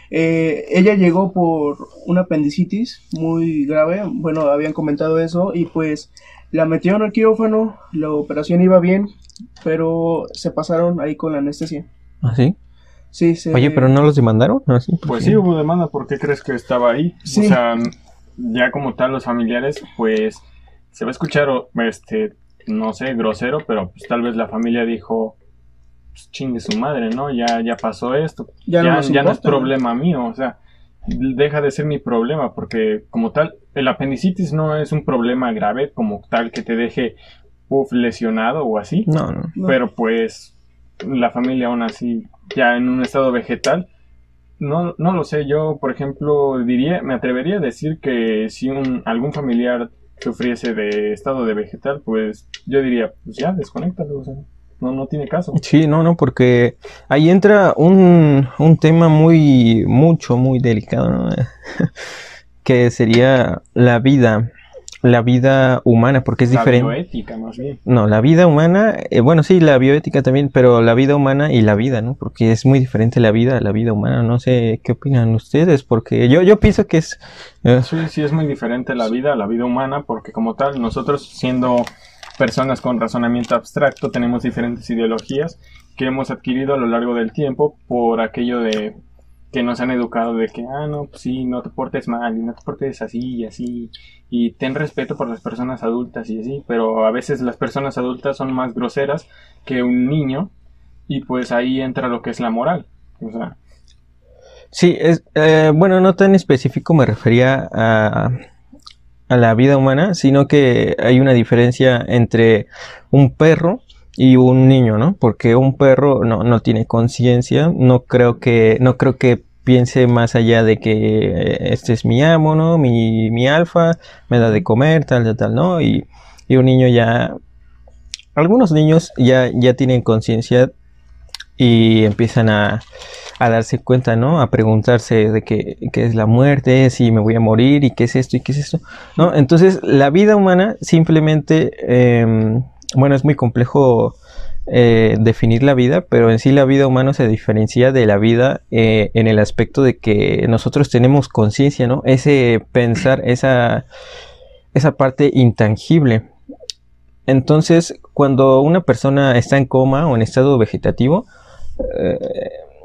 Eh, ella llegó por una apendicitis muy grave, bueno, habían comentado eso y pues la metieron al quirófano, la operación iba bien, pero se pasaron ahí con la anestesia. ¿Ah, sí? Sí, se... Oye, pero no los demandaron. ¿Ah, sí? ¿Por Pues sí, hubo demanda, ¿por qué crees que estaba ahí? Sí. O sea, ya como tal los familiares, pues se va a escuchar, o- este, no sé, grosero, pero pues tal vez la familia dijo, pues, chingue su madre, ¿no? Ya, ya pasó esto, Ya ya, no es problema mío, o sea, deja de ser mi problema, porque como tal, el apendicitis no es un problema grave como tal que te deje uf, lesionado o así, No, no. No. pero pues la familia aún así ya en un estado vegetal no, no lo sé yo por ejemplo diría me atrevería a decir que si un, algún familiar sufriese de estado de vegetal pues yo diría pues ya desconéctalo o sea, no no tiene caso. Sí, no, no, porque ahí entra un, un tema muy, mucho, muy delicado, que sería la vida, la vida humana, porque es la diferente. bioética más bien No, la vida humana, eh, bueno, sí, la bioética también, pero la vida humana y la vida, ¿no? Porque es muy diferente la vida a la vida humana. No sé qué opinan ustedes, porque yo, yo pienso que es... eh, Sí, sí, es muy diferente la vida a la vida humana porque como tal, nosotros siendo personas con razonamiento abstracto tenemos diferentes ideologías que hemos adquirido a lo largo del tiempo por aquello de que nos han educado de que, ah, no, pues sí, no te portes mal y no te portes así y así y ten respeto por las personas adultas y así, pero a veces las personas adultas son más groseras que un niño y pues ahí entra lo que es la moral. O sea, Sí, es, eh, bueno, no tan específico me refería a, a la vida humana, sino que hay una diferencia entre un perro y un niño, ¿no? Porque un perro no, no tiene conciencia, no creo que, no creo que piense más allá de que eh, este es mi amo, ¿no? Mi, mi alfa, me da de comer, tal, tal, tal, ¿no? Y, y un niño ya, algunos niños ya, ya tienen conciencia y empiezan a, a darse cuenta, ¿no? A preguntarse de qué, qué es la muerte, si me voy a morir y qué es esto y qué es esto, ¿no? Entonces, la vida humana simplemente, eh, bueno, es muy complejo eh, definir la vida, pero en sí la vida humana se diferencia de la vida eh, en el aspecto de que nosotros tenemos conciencia, ¿no? Ese pensar, esa, esa parte intangible. Entonces, cuando una persona está en coma o en estado vegetativo, eh,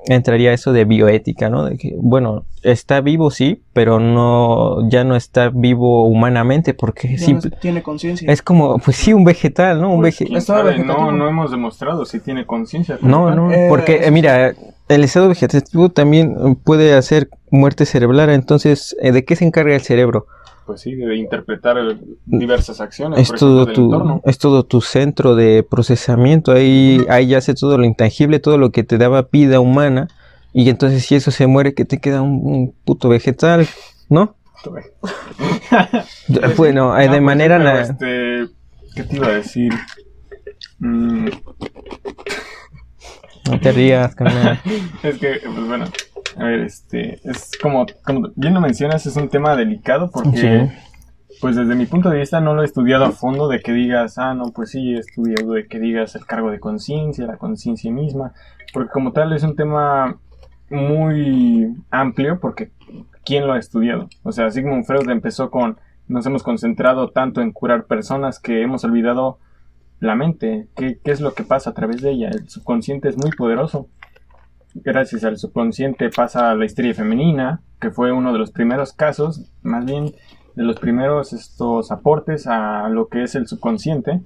entraría eso de bioética, ¿no? De que, bueno, está vivo sí, pero no, ya no está vivo humanamente porque Ya simple- no tiene conciencia. es como, pues sí, un vegetal, ¿no? Un pues, vege- sabe, no, no hemos demostrado si tiene conciencia. No, tal. no, Eh, porque eh, mira, el estado vegetativo también puede hacer muerte cerebral, entonces, eh, ¿de qué se encarga el cerebro? Pues sí, de interpretar eh, diversas acciones, Es por todo, del tu, entorno. es todo tu centro de procesamiento, ahí, ahí ya hace todo lo intangible, todo lo que te daba vida humana, y entonces si eso se muere, que te queda un, un puto vegetal, ¿no? Bueno, eh, No, de pues, manera... pero, este, ¿Qué te iba a decir? Mm, No te rías, carnal. es que, pues bueno, a ver, este, es como, como bien lo mencionas, es un tema delicado porque, Sí. pues desde mi punto de vista no lo he estudiado a fondo de que digas, ah, no, pues sí, he estudiado de que digas el cargo de conciencia, la conciencia misma, porque como tal es un tema muy amplio porque ¿quién lo ha estudiado? O sea, Sigmund Freud empezó con, nos hemos concentrado tanto en curar personas que hemos olvidado la mente, qué, qué es lo que pasa a través de ella. El subconsciente es muy poderoso. Gracias al subconsciente pasa la histeria femenina, que fue uno de los primeros casos, más bien de los primeros estos aportes a lo que es el subconsciente.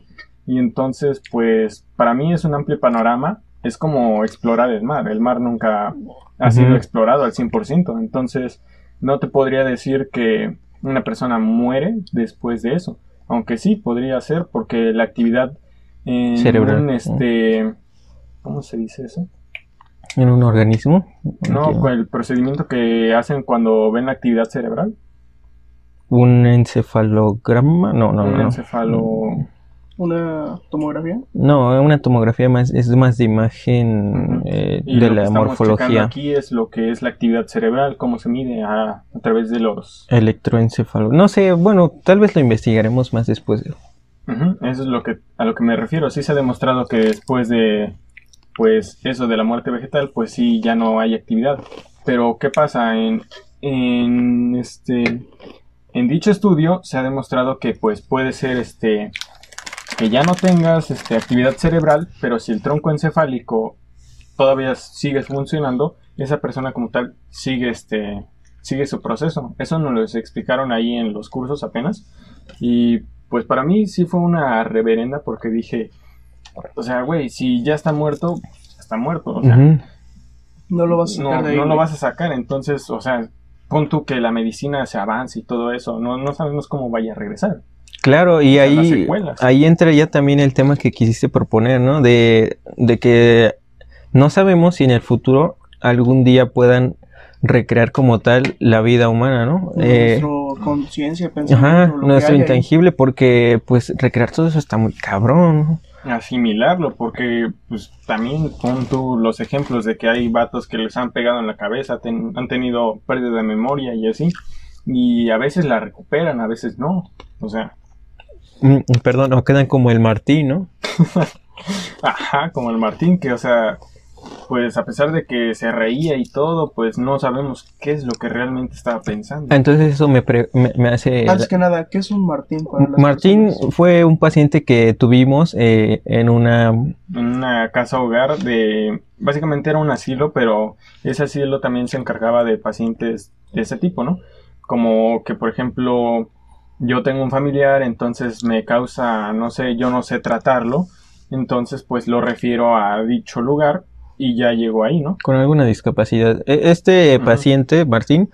Y entonces, pues, para mí es un amplio panorama es como explorar el mar. El mar nunca ha sido explorado al 100%. Entonces, no te podría decir que una persona muere después de eso. Aunque sí, podría ser porque la actividad en Cerebral. un, este... ¿Cómo se dice eso? En un organismo. No, con el procedimiento que hacen cuando ven la actividad cerebral. Un encefalograma, no, no, un no. encefalo... Una tomografía. No, una tomografía más es más de imagen eh, Y de lo que la estamos checando morfología. aquí es lo que es la actividad cerebral, cómo se mide a, a través de los... Electroencefalo. No sé, bueno, tal vez lo investigaremos más después. Eso es lo que a lo que me refiero. Sí se ha demostrado que después de pues eso de la muerte vegetal, pues sí ya no hay actividad. Pero ¿qué pasa en en este en dicho estudio se ha demostrado que pues puede ser este que ya no tengas este actividad cerebral, pero si el tronco encefálico todavía sigue funcionando, esa persona como tal sigue este sigue su proceso. Eso nos lo explicaron ahí en los cursos apenas. Y pues para mí sí fue una reverenda porque dije, o sea, güey, si ya está muerto, está muerto. O sea. No lo vas a sacar no, de ahí. no lo vas a sacar. Entonces, o sea, pon tú que la medicina se avance y todo eso. No, no sabemos cómo vaya a regresar. Claro, y ahí, ahí entra ya también el tema que quisiste proponer, ¿no? De, de que no sabemos si en el futuro algún día puedan recrear como tal la vida humana, ¿no? Eh, Nuestra conciencia, pensamiento, ajá, nuestro ahí. intangible, porque pues recrear todo eso está muy cabrón, ¿no? Asimilarlo, porque pues también pon tú los ejemplos de que hay vatos que les han pegado en la cabeza, ten- han tenido pérdida de memoria y así, y a veces la recuperan, a veces no, o sea, Mm, Perdón, o quedan como el Martín, ¿no? ajá, como el Martín, que o sea, pues a pesar de que se reía y todo, pues no sabemos qué es lo que realmente estaba pensando. Entonces eso me, pre- me, me hace... Antes que nada, ¿qué es un Martín? para las Martín personas? fue un paciente que tuvimos eh, en una... en una casa hogar de básicamente era un asilo pero ese asilo también se encargaba de pacientes de ese tipo no como que por ejemplo yo tengo un familiar entonces me causa no sé yo no sé tratarlo entonces pues lo refiero a dicho lugar y ya llegó ahí no con alguna discapacidad. E- Este paciente, Martín,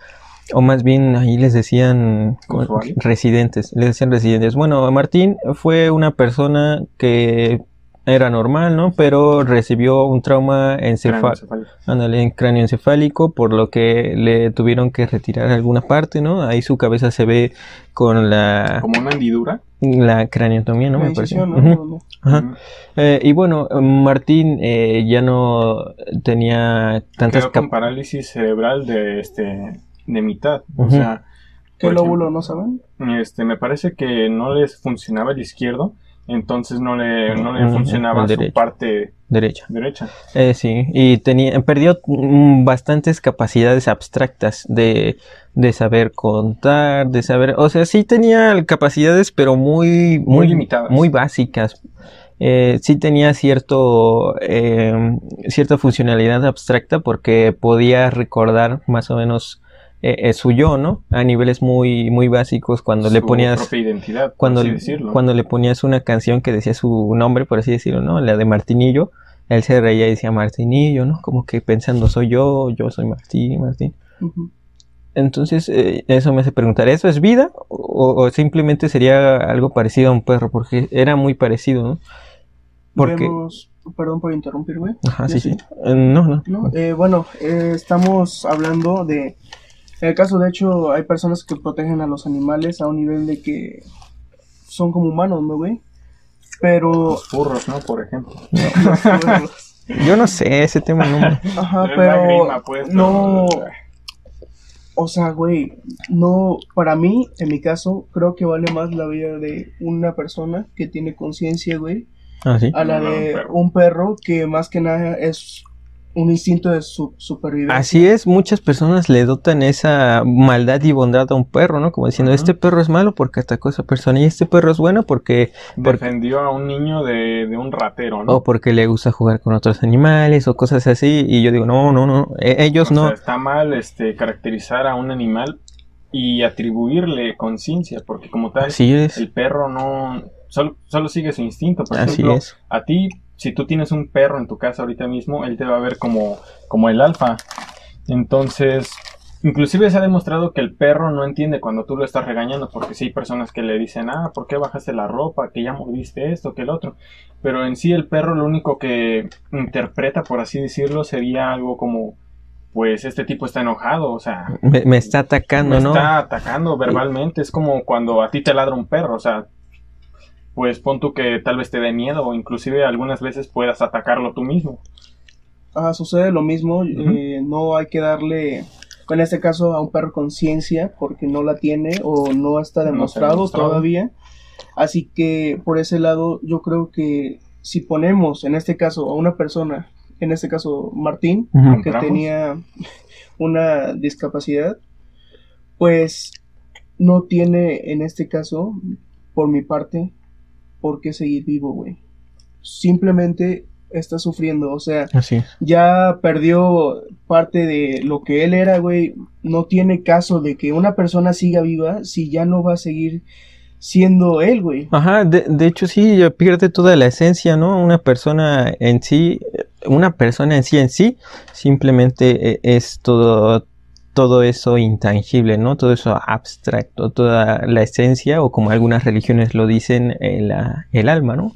o más bien ahí les decían residentes, les decían residentes. Bueno, Martín fue una persona que era normal, ¿no? Pero recibió un trauma encefálico. Craneoencefálico. Ándale, en cráneo encefálico, por lo que le tuvieron que retirar alguna parte, ¿no? Ahí su cabeza se ve con la, como una hendidura la craneotomía, ¿no? La Me parece. ¿no? Ujú. Donde- Ajá. Eh, y bueno, Martín eh, ya no tenía tantas quedó con parálisis cerebral de este de mitad o sea ¿Qué lóbulo no saben? Este, me parece que no les funcionaba el izquierdo, entonces no le, no le funcionaba su parte derecha. derecha. Eh, sí, y tenía, perdió mm, bastantes capacidades abstractas de, de saber contar, de saber, o sea, sí tenía capacidades, pero muy, muy, Muy limitadas. muy básicas. Eh, sí tenía cierto, eh, cierta funcionalidad abstracta porque podía recordar más o menos eh, eh, su yo, ¿no? A niveles muy, muy básicos cuando le Su ponías propia identidad, cuando, por así decirlo. cuando le ponías una canción que decía su nombre, por así decirlo, ¿no? La de Martinillo, él se reía y decía Martinillo, ¿no? Como que pensando, soy yo, yo soy Martín, Martín. Entonces, eh, eso me hace preguntar, ¿eso es vida? O, o simplemente sería algo parecido a un perro? Porque era muy parecido, ¿no? Porque... Vemos- Perdón por interrumpir, güey. Ajá, sí, sí. Eh, no, no. No, eh, bueno, eh, estamos hablando de... En el caso, de hecho, hay personas que protegen a los animales a un nivel de que son como humanos, ¿no, güey? Pero... Los furros, ¿no? Por ejemplo. Yo no sé, ese tema no me... Ajá, pero... lágrima, pues, no... pero- O sea, güey, no... Para mí, en mi caso, creo que vale más la vida de una persona que tiene conciencia, güey, Ah, sí. a la No, no, de un perro. un perro que más que nada es un instinto de su supervivencia. Así es, muchas personas le dotan esa maldad y bondad a un perro, ¿no? Como diciendo, este perro es malo porque atacó a esa persona y este perro es bueno porque porque- Defendió a un niño de, de un ratero, ¿no? o porque le gusta jugar con otros animales o cosas así y yo digo, no, no, no, e- ellos O no. sea, está mal este, caracterizar a un animal y atribuirle conciencia, porque como tal, Así es. el perro no... Solo, solo sigue su instinto. Por Así ejemplo, es. a ti si tú tienes un perro en tu casa ahorita mismo, él te va a ver como, como el alfa. Entonces, inclusive se ha demostrado que el perro no entiende cuando tú lo estás regañando, porque sí hay personas que le dicen, ah, ¿por qué bajaste la ropa? Que ya moviste esto, que el otro. Pero en sí el perro lo único que interpreta, por así decirlo, sería algo como pues este tipo está enojado, o sea... Me, me está atacando, me ¿no? está atacando verbalmente, es como cuando a ti te ladra un perro, o sea, pues pon tú que tal vez te dé miedo o inclusive algunas veces puedas atacarlo tú mismo. Ah, sucede lo mismo, eh, no hay que darle, en este caso, a un perro conciencia porque no la tiene o no está No demostrado, todavía. Así que por ese lado yo creo que si ponemos en este caso a una persona, en este caso Martín, que Ramos. tenía una discapacidad, pues no tiene en este caso, por mi parte, por qué seguir vivo, güey. Simplemente está sufriendo, o sea, Así ya perdió parte de lo que él era, güey. No tiene caso de que una persona siga viva si ya no va a seguir siendo él, güey. Ajá, de, de hecho sí, ya pierde toda la esencia, ¿no? Una persona en sí, una persona en sí en sí, simplemente eh, es todo, todo eso intangible, ¿no? Todo eso abstracto, toda la esencia, o como algunas religiones lo dicen, el, ah, el alma, ¿no?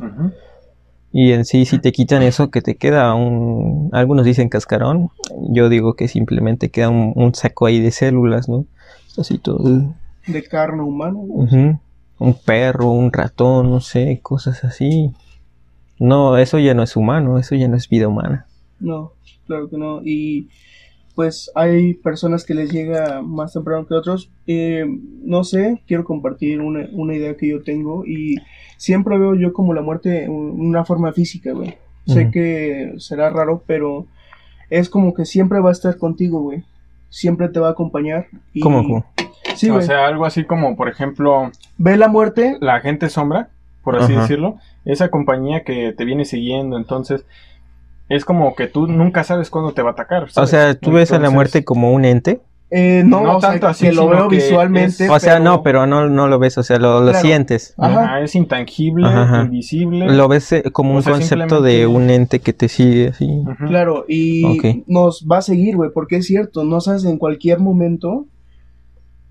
Y en sí, si te quitan eso, que te queda un, algunos dicen cascarón, yo digo que simplemente queda un, un saco ahí de células, ¿no? Así todo. De carne humana. Un perro, un ratón, no sé, cosas así. No, eso ya no es humano, eso ya no es vida humana. No, claro que no. Y pues hay personas que les llega más temprano que otros. Eh, no sé, quiero compartir una, una idea que yo tengo y siempre veo yo como la muerte un- una forma física, güey. Sé que será raro, pero es como que siempre va a estar contigo, güey. Siempre te va a acompañar. Y... ¿Cómo, cómo? Sí, o sea, algo así como, por ejemplo, Ve la muerte. la gente sombra, por así decirlo, esa compañía que te viene siguiendo, entonces es como que tú nunca sabes cuándo te va a atacar. O sea, tú ves a la muerte como un ente. Eh, no, No o sea, tanto así, que lo veo que visualmente. es- O sea, no, pero no, no lo ves, o sea, lo, lo Claro. sientes. Ajá. es intangible, Ajá. invisible. Lo ves eh, como O un sea, concepto de un ente que te sigue así. Claro, y nos va a seguir, güey, porque es cierto, no sabes en cualquier momento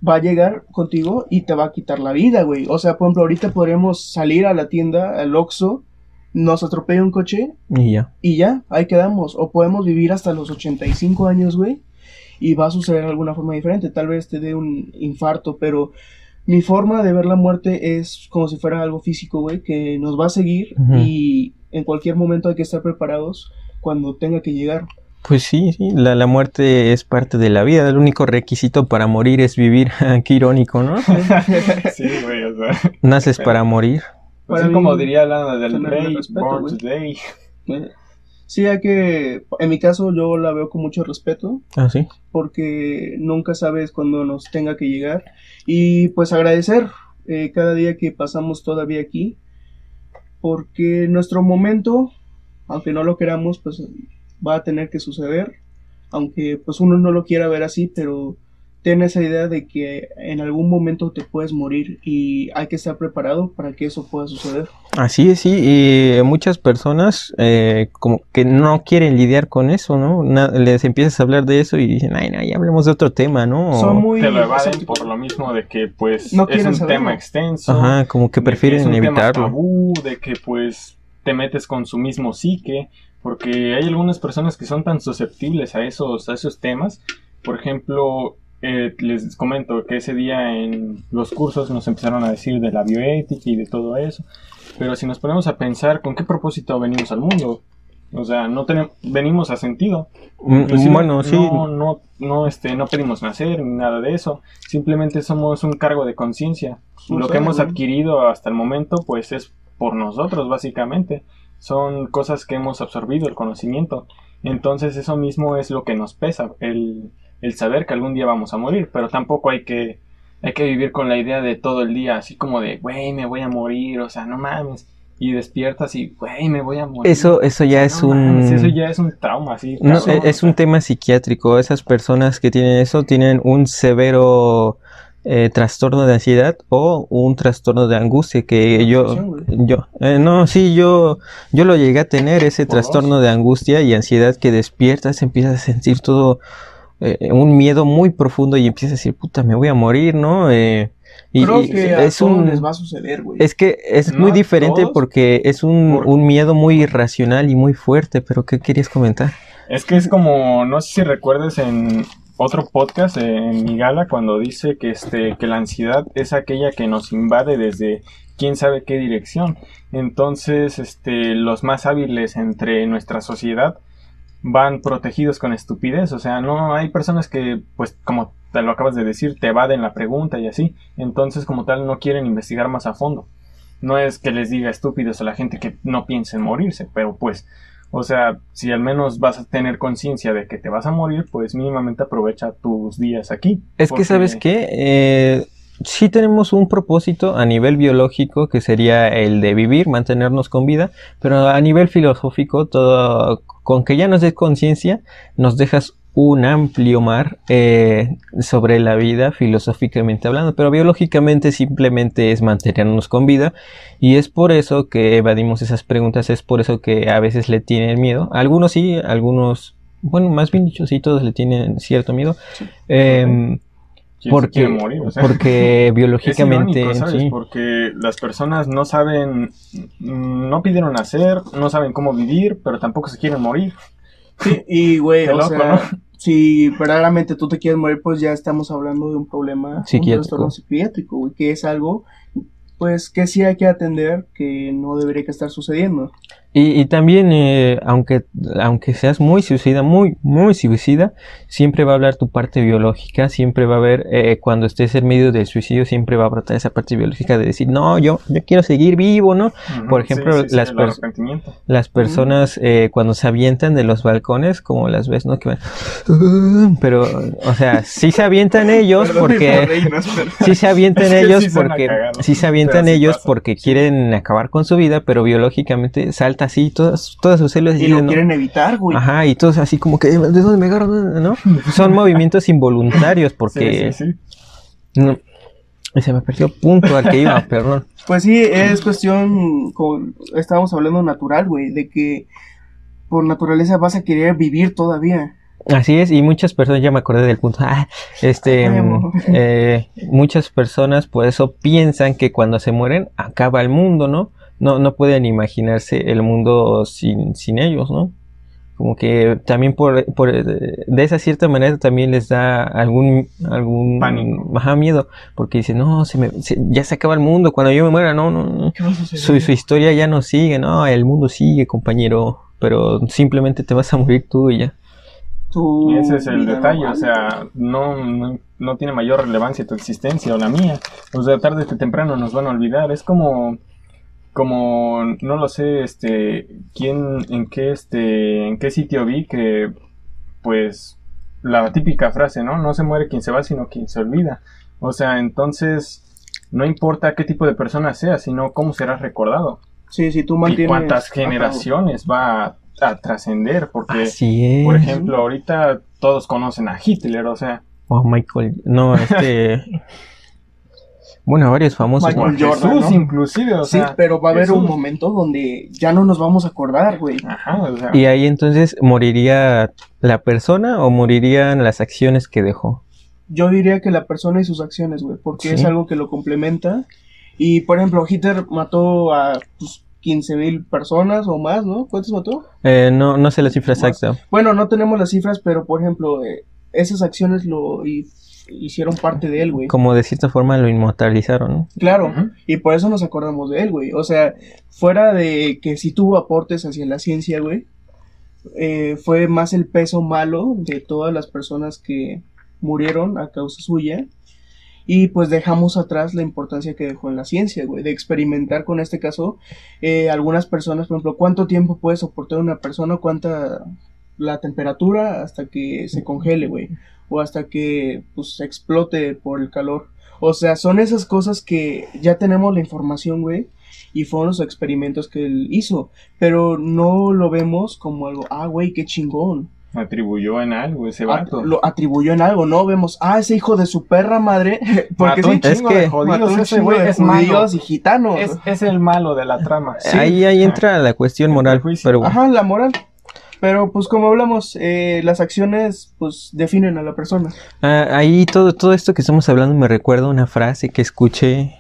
va a llegar contigo y te va a quitar la vida, güey. O sea, por ejemplo, ahorita podríamos salir a la tienda, al Oxxo, nos atropella un coche Y ya. y ya, ahí quedamos. O podemos vivir hasta los 85 años, güey, y va a suceder de alguna forma diferente. Tal vez te dé un infarto, pero mi forma de ver la muerte es como si fuera algo físico, güey, que nos va a seguir y en cualquier momento hay que estar preparados cuando tenga que llegar. Pues sí, sí, la, la muerte es parte de la vida. El único requisito para morir es vivir. Qué irónico, ¿no? sí, güey, o sea. Naces para morir. Pues Para como diría Lana del Rey, respeto, Born. Today. Sí, hay que, en mi caso yo la veo con mucho respeto Ah, sí. porque nunca sabes cuándo nos tenga que llegar y pues agradecer eh, cada día que pasamos todavía aquí porque nuestro momento, aunque no lo queramos, pues va a tener que suceder, aunque pues uno no lo quiera ver así, pero ten esa idea de que en algún momento te puedes morir y hay que estar preparado para que eso pueda suceder. Así es, sí. Y muchas personas eh, como que no quieren lidiar con eso, ¿no? Na- les empiezas a hablar de eso y dicen, ay, no, ya hablemos de otro tema, ¿no? O- Son muy Te lo evaden por lo mismo de que, pues, No es un tema extenso. Ajá, como que de prefieren es un tema evitarlo. tabú, de que, pues, te metes con su mismo psique. Porque hay algunas personas que son tan susceptibles a esos, a esos temas. Por ejemplo, eh, les comento que ese día en los cursos nos empezaron a decir de la bioética y de todo eso. Pero si nos ponemos a pensar con qué propósito venimos al mundo, o sea, no tenemos, venimos a sentido. Mm, Inclusive, Bueno, sí. No, no, no, este, no pedimos nacer ni nada de eso. Simplemente somos un cargo de conciencia. Lo que hemos adquirido hasta el momento, pues es por nosotros, básicamente. Son cosas que hemos absorbido, el conocimiento. Entonces, eso mismo es lo que nos pesa, el, el saber que algún día vamos a morir. Pero tampoco hay que, hay que vivir con la idea de todo el día, así como de, güey, me voy a morir, o sea, no mames. Y despiertas y, güey, me voy a morir. Eso, eso ya es un... mames, eso ya es un trauma, así. No, e- es un tema psiquiátrico. Esas personas que tienen eso tienen un severo eh, trastorno de ansiedad o un trastorno de angustia que yo yo eh, no sí yo yo lo llegué a tener ese trastorno de angustia y ansiedad que despiertas empiezas a sentir todo eh, un miedo muy profundo y empiezas a decir puta me voy a morir no y, Creo que es un les va a suceder güey. Es que es muy diferente porque es un, un miedo muy irracional y muy fuerte pero qué querías comentar es que es como no sé si recuerdes en otro podcast en mi gala cuando dice que este que la ansiedad es aquella que nos invade desde quién sabe qué dirección. Entonces, este los más hábiles entre nuestra sociedad van protegidos con estupidez, o sea, no hay personas que pues como te lo acabas de decir, te evaden la pregunta y así, entonces como tal no quieren investigar más a fondo. No es que les diga estúpidos a la gente que no piensen morirse, pero pues o sea, si al menos vas a tener conciencia de que te vas a morir, pues mínimamente aprovecha tus días aquí. Es que, ¿sabes qué? Eh, sí tenemos un propósito a nivel biológico que sería el de vivir, mantenernos con vida, pero a nivel filosófico, todo, con que ya nos des conciencia, nos dejas un amplio mar eh, sobre la vida filosóficamente hablando, pero biológicamente simplemente es mantenernos con vida y es por eso que evadimos esas preguntas, es por eso que a veces le tienen miedo, algunos sí, algunos, bueno, más bien dicho, sí, todos le tienen cierto miedo. Em, porque, porque biológicamente porque las personas no saben no pidieron nacer no saben cómo vivir pero tampoco se quieren morir. Sí, y güey, o sea, si verdaderamente tú te quieres morir, pues ya estamos hablando de un problema, psiquiátrico. un trastorno psiquiátrico, güey, que es algo, pues, que sí hay que atender, que no debería que estar sucediendo. Y, y también, eh, aunque, aunque seas muy suicida, muy, muy suicida, siempre va a hablar tu parte biológica, siempre va a haber, eh, cuando estés en medio del suicidio, siempre va a brotar esa parte biológica de decir, no, yo, yo quiero seguir vivo, ¿no? Por ejemplo, las, las personas eh, cuando se avientan de los balcones, como las ves, ¿no? Que van, pero, o sea, sí se avientan ellos porque, sí se avientan ellos porque, sí se avientan ellos porque quieren acabar con su vida, pero biológicamente así, todas, todas sus células. Y lo quieren evitar, güey. Ajá, y todos así como que, ¿de dónde me agarro? ¿No? Son movimientos involuntarios porque... Sí, sí, No, se me perdió punto al que iba, perdón. Pues sí, es cuestión, con, estábamos hablando natural, güey, de que por naturaleza vas a querer vivir todavía. Así es, y muchas personas, ya me acordé del punto, ah, este, eh, muchas personas por eso piensan que cuando se mueren acaba el mundo, ¿no? No, no pueden imaginarse el mundo sin, sin ellos, ¿no? Como que también por, por, de esa cierta manera también les da algún, algún Pánico. miedo, porque dicen, no, se me, ya se acaba el mundo, cuando yo me muera, no, no, no. Su, su historia ya no sigue, no, el mundo sigue, compañero, pero simplemente te vas a morir tú y ya. Y ese es el detalle, o sea, no, no, no, tiene mayor relevancia tu existencia o la mía. O sea, tarde que temprano nos van a olvidar. Es como como no lo sé, este, quién, en qué, este, en qué sitio vi que, pues, la típica frase, ¿no? No se muere quien se va, sino quien se olvida. O sea, entonces, no importa qué tipo de persona sea, sino cómo serás recordado. Sí, si tú mantienes... Y cuántas generaciones va a, trascender, porque, por ejemplo, ahorita todos conocen a Hitler, o sea... Oh, Michael, no, este... Bueno, varios famosos. Michael Jordan, inclusive, o sea, Sí, pero va a haber un momento donde ya no nos vamos a acordar, güey. Ajá, o sea. Y ahí entonces moriría la persona o morirían las acciones que dejó. Yo diría que la persona y sus acciones, güey, porque es algo que lo complementa. Y por ejemplo, Hitler mató a pues, 15 mil personas o más, ¿no? ¿Cuántos mató? Eh, no, no sé la cifra exacta. Bueno, no tenemos las cifras, pero por ejemplo, eh, esas acciones lo hicieron parte de él, güey. Como de cierta forma lo inmortalizaron, ¿no? Claro, y por eso nos acordamos de él, güey. O sea, fuera de que sí tuvo aportes hacia la ciencia, güey, eh, fue más el peso malo de todas las personas que murieron a causa suya. Y pues dejamos atrás la importancia que dejó en la ciencia, güey, de experimentar con este caso. Eh, algunas personas, por ejemplo, ¿cuánto tiempo puede soportar una persona? ¿Cuánta la temperatura hasta que se congele, güey? O hasta que pues explote por el calor. O sea, son esas cosas que ya tenemos la información, güey, y fueron los experimentos que él hizo, pero no lo vemos como algo, ah, güey, qué chingón. atribuyó en algo ese At- vato. lo atribuyó en algo, ¿no? Vemos, ah, ese hijo de su perra madre. Porque Mató un es que de jodidos, ese güey es malo. y gitanos. Es, es el malo de la trama. Ahí, ahí entra la cuestión moral, pero bueno. Ajá, la moral. Pero pues como hablamos, eh, las acciones pues definen a la persona. Ah, ahí todo, todo esto que estamos hablando me recuerda una frase que escuché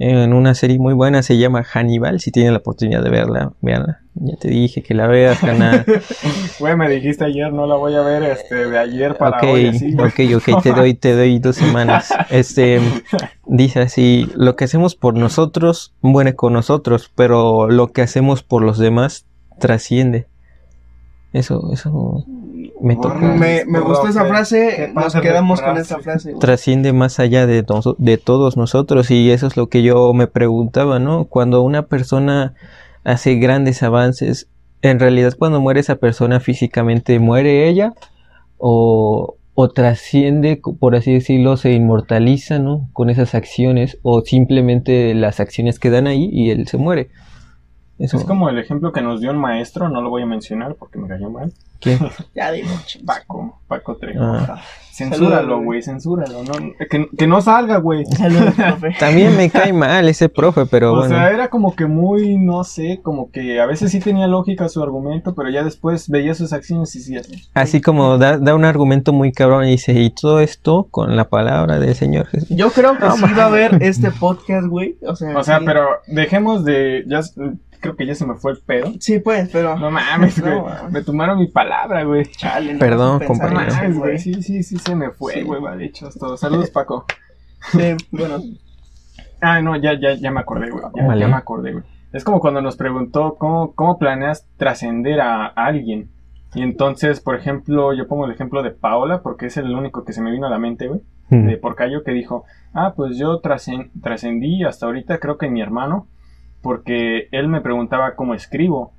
en una serie muy buena, se llama Hannibal, si tienen la oportunidad de verla, veanla. Ya te dije que la veas, canal. Güey, me dijiste ayer, no la voy a ver este, de ayer para ok, hoy. Así, ok, ok, te doy, te doy dos semanas. Este, dice así, lo que hacemos por nosotros muere con nosotros, pero lo que hacemos por los demás trasciende. Eso, eso me toca. Me, me gustó esa Profe, frase, ¿qué nos quedamos con esa frase. trasciende más allá de, de todos nosotros y eso es lo que yo me preguntaba, ¿no? Cuando una persona hace grandes avances, en realidad cuando muere esa persona físicamente, ¿muere ella? ¿O, o trasciende, por así decirlo, se inmortaliza, ¿no? Con esas acciones o simplemente las acciones quedan ahí y él se muere. Eso, Es como el ejemplo que nos dio un maestro, no lo voy a mencionar porque me cayó mal. ¿quién? Ya digo. Paco, Paco Trejo. Ah. Censúralo, Saludos, güey, censúralo. No, que, que no salga, güey. También me cae mal ese profe, pero o bueno. sea, era como que muy, no sé, como que a veces sí tenía lógica su argumento, pero ya después veía sus acciones y decía, Así como da, da un argumento muy cabrón y dice, y todo esto con la palabra del Señor Jesús. Yo creo que sí va a haber este podcast, güey. O sea, o sea, sí. pero dejemos de, ya, creo que ya se me fue el pedo. Sí, pues, pero. No mames, güey, me tomaron mi palabra, güey. Chale, no Perdón, No compañero. mames, güey, sí, sí, sí, se me fue, Sí. güey, vale, hechos todo. Saludos, Paco. Sí, bueno. Ah, no, ya, ya, ya me acordé, güey. Ya, Vale. ya me acordé, güey. Es como cuando nos preguntó cómo, cómo planeas trascender a, a alguien. Y entonces, por ejemplo, yo pongo el ejemplo de Paola, porque es el único que se me vino a la mente, güey. Mm. De Porcayo, que dijo, ah, pues yo trascen- trascendí hasta ahorita, creo que mi hermano, porque él me preguntaba cómo escribo,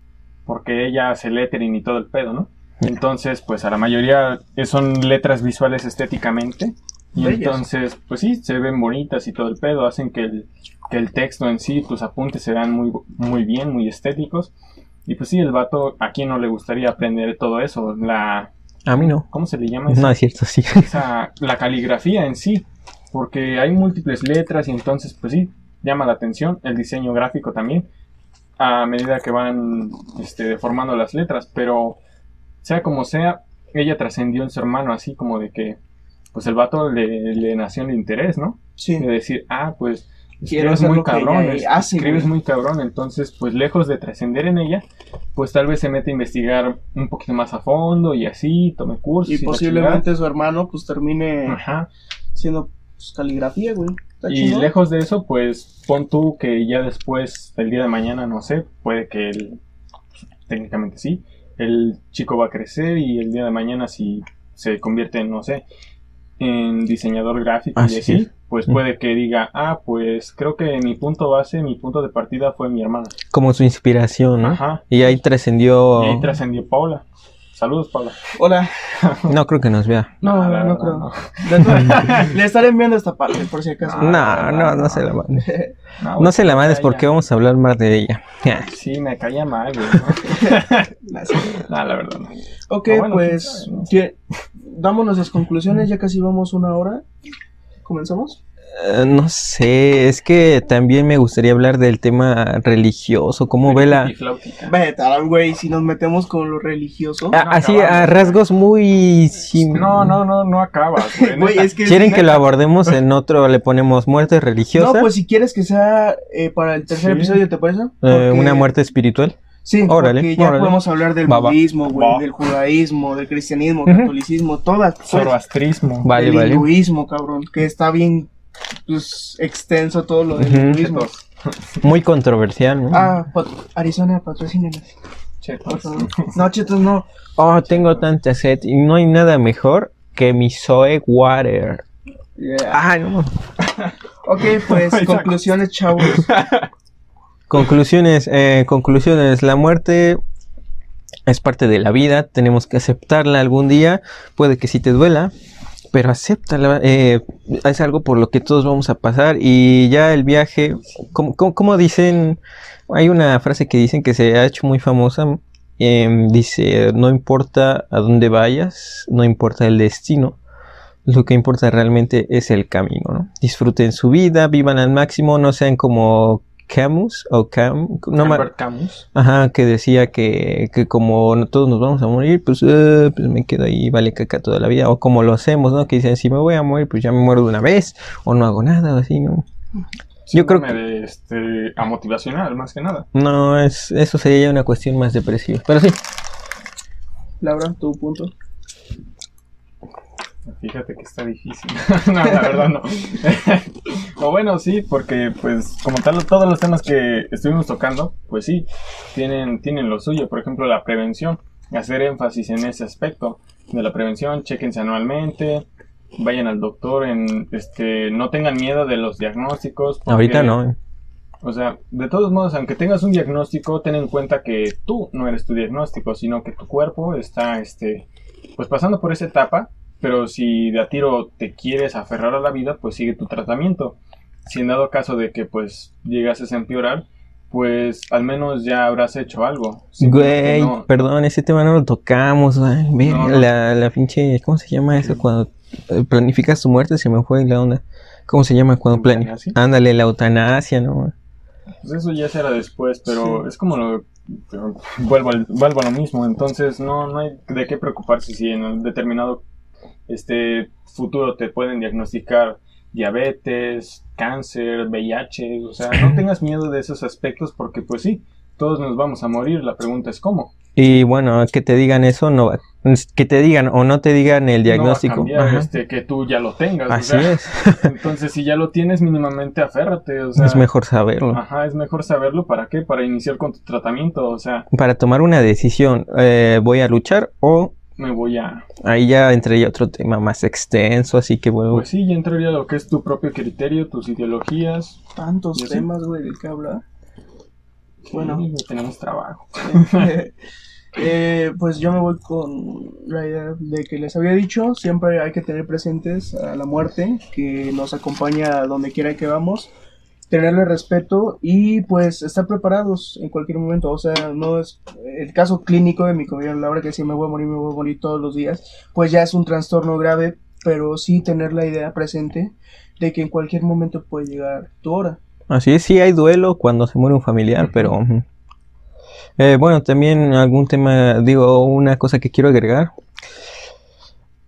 porque ella hace lettering y todo el pedo, ¿no? Entonces, pues a la mayoría son letras visuales estéticamente. Y Bellas. entonces, pues sí, se ven bonitas y todo el pedo, hacen que el, que el texto en sí, tus apuntes se vean muy, muy bien, muy estéticos. Y pues sí, el vato, ¿a quién no le gustaría aprender todo eso? La, A mí no. ¿cómo se le llama? esa- No es cierto, sí. esa- la caligrafía en sí, porque hay múltiples letras y entonces, pues sí, llama la atención, el diseño gráfico también, a medida que van este, deformando las letras, pero sea como sea, ella trascendió en su hermano así como de que, pues el vato le, le nació el interés, ¿no? Sí. De decir, ah, pues Quiero escribes muy cabrón, ella es- hace, escribes güey. muy cabrón, entonces pues lejos de trascender en ella, pues tal vez se mete a investigar un poquito más a fondo y así, tome cursos. Y la posiblemente su hermano, pues termine. Ajá. siendo pues, caligrafía, güey. Y chingón. lejos de eso, pues pon tú que ya después, el día de mañana, no sé, puede que el, técnicamente sí, el chico va a crecer y el día de mañana si se convierte en, no sé, en diseñador gráfico Así y así, es. pues Mm. puede que diga, ah, pues creo que mi punto base, mi punto de partida fue mi hermana. Como su inspiración, ¿no? Ajá. Y ahí trascendió. Y ahí trascendió Paula. Saludos, Paula. Hola. No creo que nos vea. No, no, creo. no. Le estaré enviando esta parte, por si acaso. No, no, no se la mandes. No, No se la mandes porque vamos a hablar más de ella. Sí, me caía mal, güey. ¿no? La verdad no. Ok, bueno, pues damos nuestras conclusiones, ya casi vamos una hora. ¿Comenzamos? Eh, no sé, es que también me gustaría hablar del tema religioso. ¿Cómo ve la.? Alan, güey, si nos metemos con lo religioso. Ah, así a rasgos muy. sim- No, no, no, no acabas, güey. Güey, neta. es que... ¿Quieren que lo abordemos en otro? Le ponemos muerte religiosa. No, pues si quieres que sea eh, para el tercer Sí. episodio, ¿te parece? Eh, una muerte espiritual. Sí, Órale, porque ya órale. podemos hablar del Va, budismo, güey, del judaísmo, del cristianismo, Ujú. catolicismo, todas. pues, Zoroastrismo. Vale, del vale. hinduismo, cabrón, que está bien pues, extenso todo lo del Ujú. hinduismo. Muy controversial, ¿no? Ah, pat- Arizona, patrocínenos, Chetos. por favor. No, chetos, no. Oh, tengo tanta sed y no hay nada mejor que mi Zoe Water. Ah, no. Ok, pues conclusiones, chavos. Conclusiones, eh, conclusiones. La muerte es parte de la vida, tenemos que aceptarla algún día. Puede que sí te duela, pero acéptala. eh, es algo por lo que todos vamos a pasar y ya el viaje, como, como, como dicen, hay una frase que dicen que se ha hecho muy famosa em, dice, no importa a dónde vayas, no importa el destino, lo que importa realmente es el camino, ¿no? Disfruten su vida, vivan al máximo, no sean como Camus o Cam, no Albert Camus. Ajá, que decía que, que como no- todos nos vamos a morir, pues, eh, pues me quedo ahí, vale caca toda la vida. O como lo hacemos, ¿no? Que dicen, si me voy a morir, pues ya me muero de una vez, o no hago nada, así, ¿no? Yo creo Síndrome de, este, a motivacional, más que nada. No, es, eso sería ya una cuestión más depresiva. Pero sí, Laura, tu punto. Fíjate que está difícil. no, la verdad no. o bueno, sí, porque pues como tal todos los temas que estuvimos tocando, pues sí, tienen, tienen lo suyo. Por ejemplo, la prevención. Hacer énfasis en ese aspecto de la prevención. Chequense anualmente. Vayan al doctor. En, este, no tengan miedo de los diagnósticos. porque- ahorita no. O sea, de todos modos, aunque tengas un diagnóstico, ten en cuenta que tú no eres tu diagnóstico, sino que tu cuerpo está, este, pues pasando por esa etapa, pero si de a tiro te quieres aferrar a la vida, pues sigue tu tratamiento. Si en dado caso de que, pues, llegases a empeorar, pues al menos ya habrás hecho algo. Güey, no- perdón, ese tema no lo tocamos, No, no. La, la pinche, ¿cómo se llama eso? Cuando eh, planificas tu muerte, se me fue la onda. ¿Cómo se llama cuando planificas? Ándale, la eutanasia, ¿no? Pues eso ya será después, pero es como lo... pero vuelvo, al- vuelvo a lo mismo, entonces no, no hay de qué preocuparse si en un determinado este futuro te pueden diagnosticar diabetes, cáncer, VIH, o sea, no tengas miedo de esos aspectos porque pues sí, todos nos vamos a morir, la pregunta es cómo. Y bueno, que te digan eso, no va- que te digan o no te digan el No va a diagnóstico. cambiar, este, que tú ya lo tengas. o Así sea, es, Entonces, si ya lo tienes, mínimamente aférrate. O sea, es mejor saberlo. Ajá, es mejor saberlo. ¿Para qué? Para iniciar con tu tratamiento. O sea, Para tomar una decisión, eh, ¿voy a luchar o me voy a... ahí ya entraría otro tema más extenso? Así que bueno, Pues sí, ya entraría lo que es tu propio criterio, tus ideologías. Tantos temas, güey, de qué hablar. Bueno. Sí, tenemos trabajo. Eh, pues yo me voy con la idea de que les había dicho, siempre hay que tener presentes a la muerte que nos acompaña a donde quiera que vamos, tenerle respeto y pues estar preparados en cualquier momento, o sea, no es el caso clínico de mi compañero Laura que si me voy a morir, me voy a morir todos los días, pues ya es un trastorno grave, pero sí tener la idea presente de que en cualquier momento puede llegar tu hora. así es, sí hay duelo cuando se muere un familiar, pero... Eh, bueno, también algún tema, digo, una cosa que quiero agregar.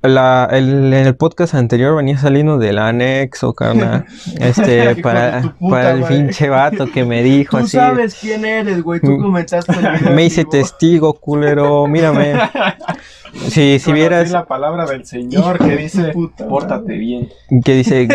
La, el, en el podcast anterior venía saliendo del anexo, carnal. Este, para, puta el pinche vato que me dijo Tú así. sabes quién eres, güey, tú Mm. comentaste el video Me hice vivo. testigo, culero, mírame. Si, si vieras la palabra del Señor que dice, Puta pórtate bien. que dice,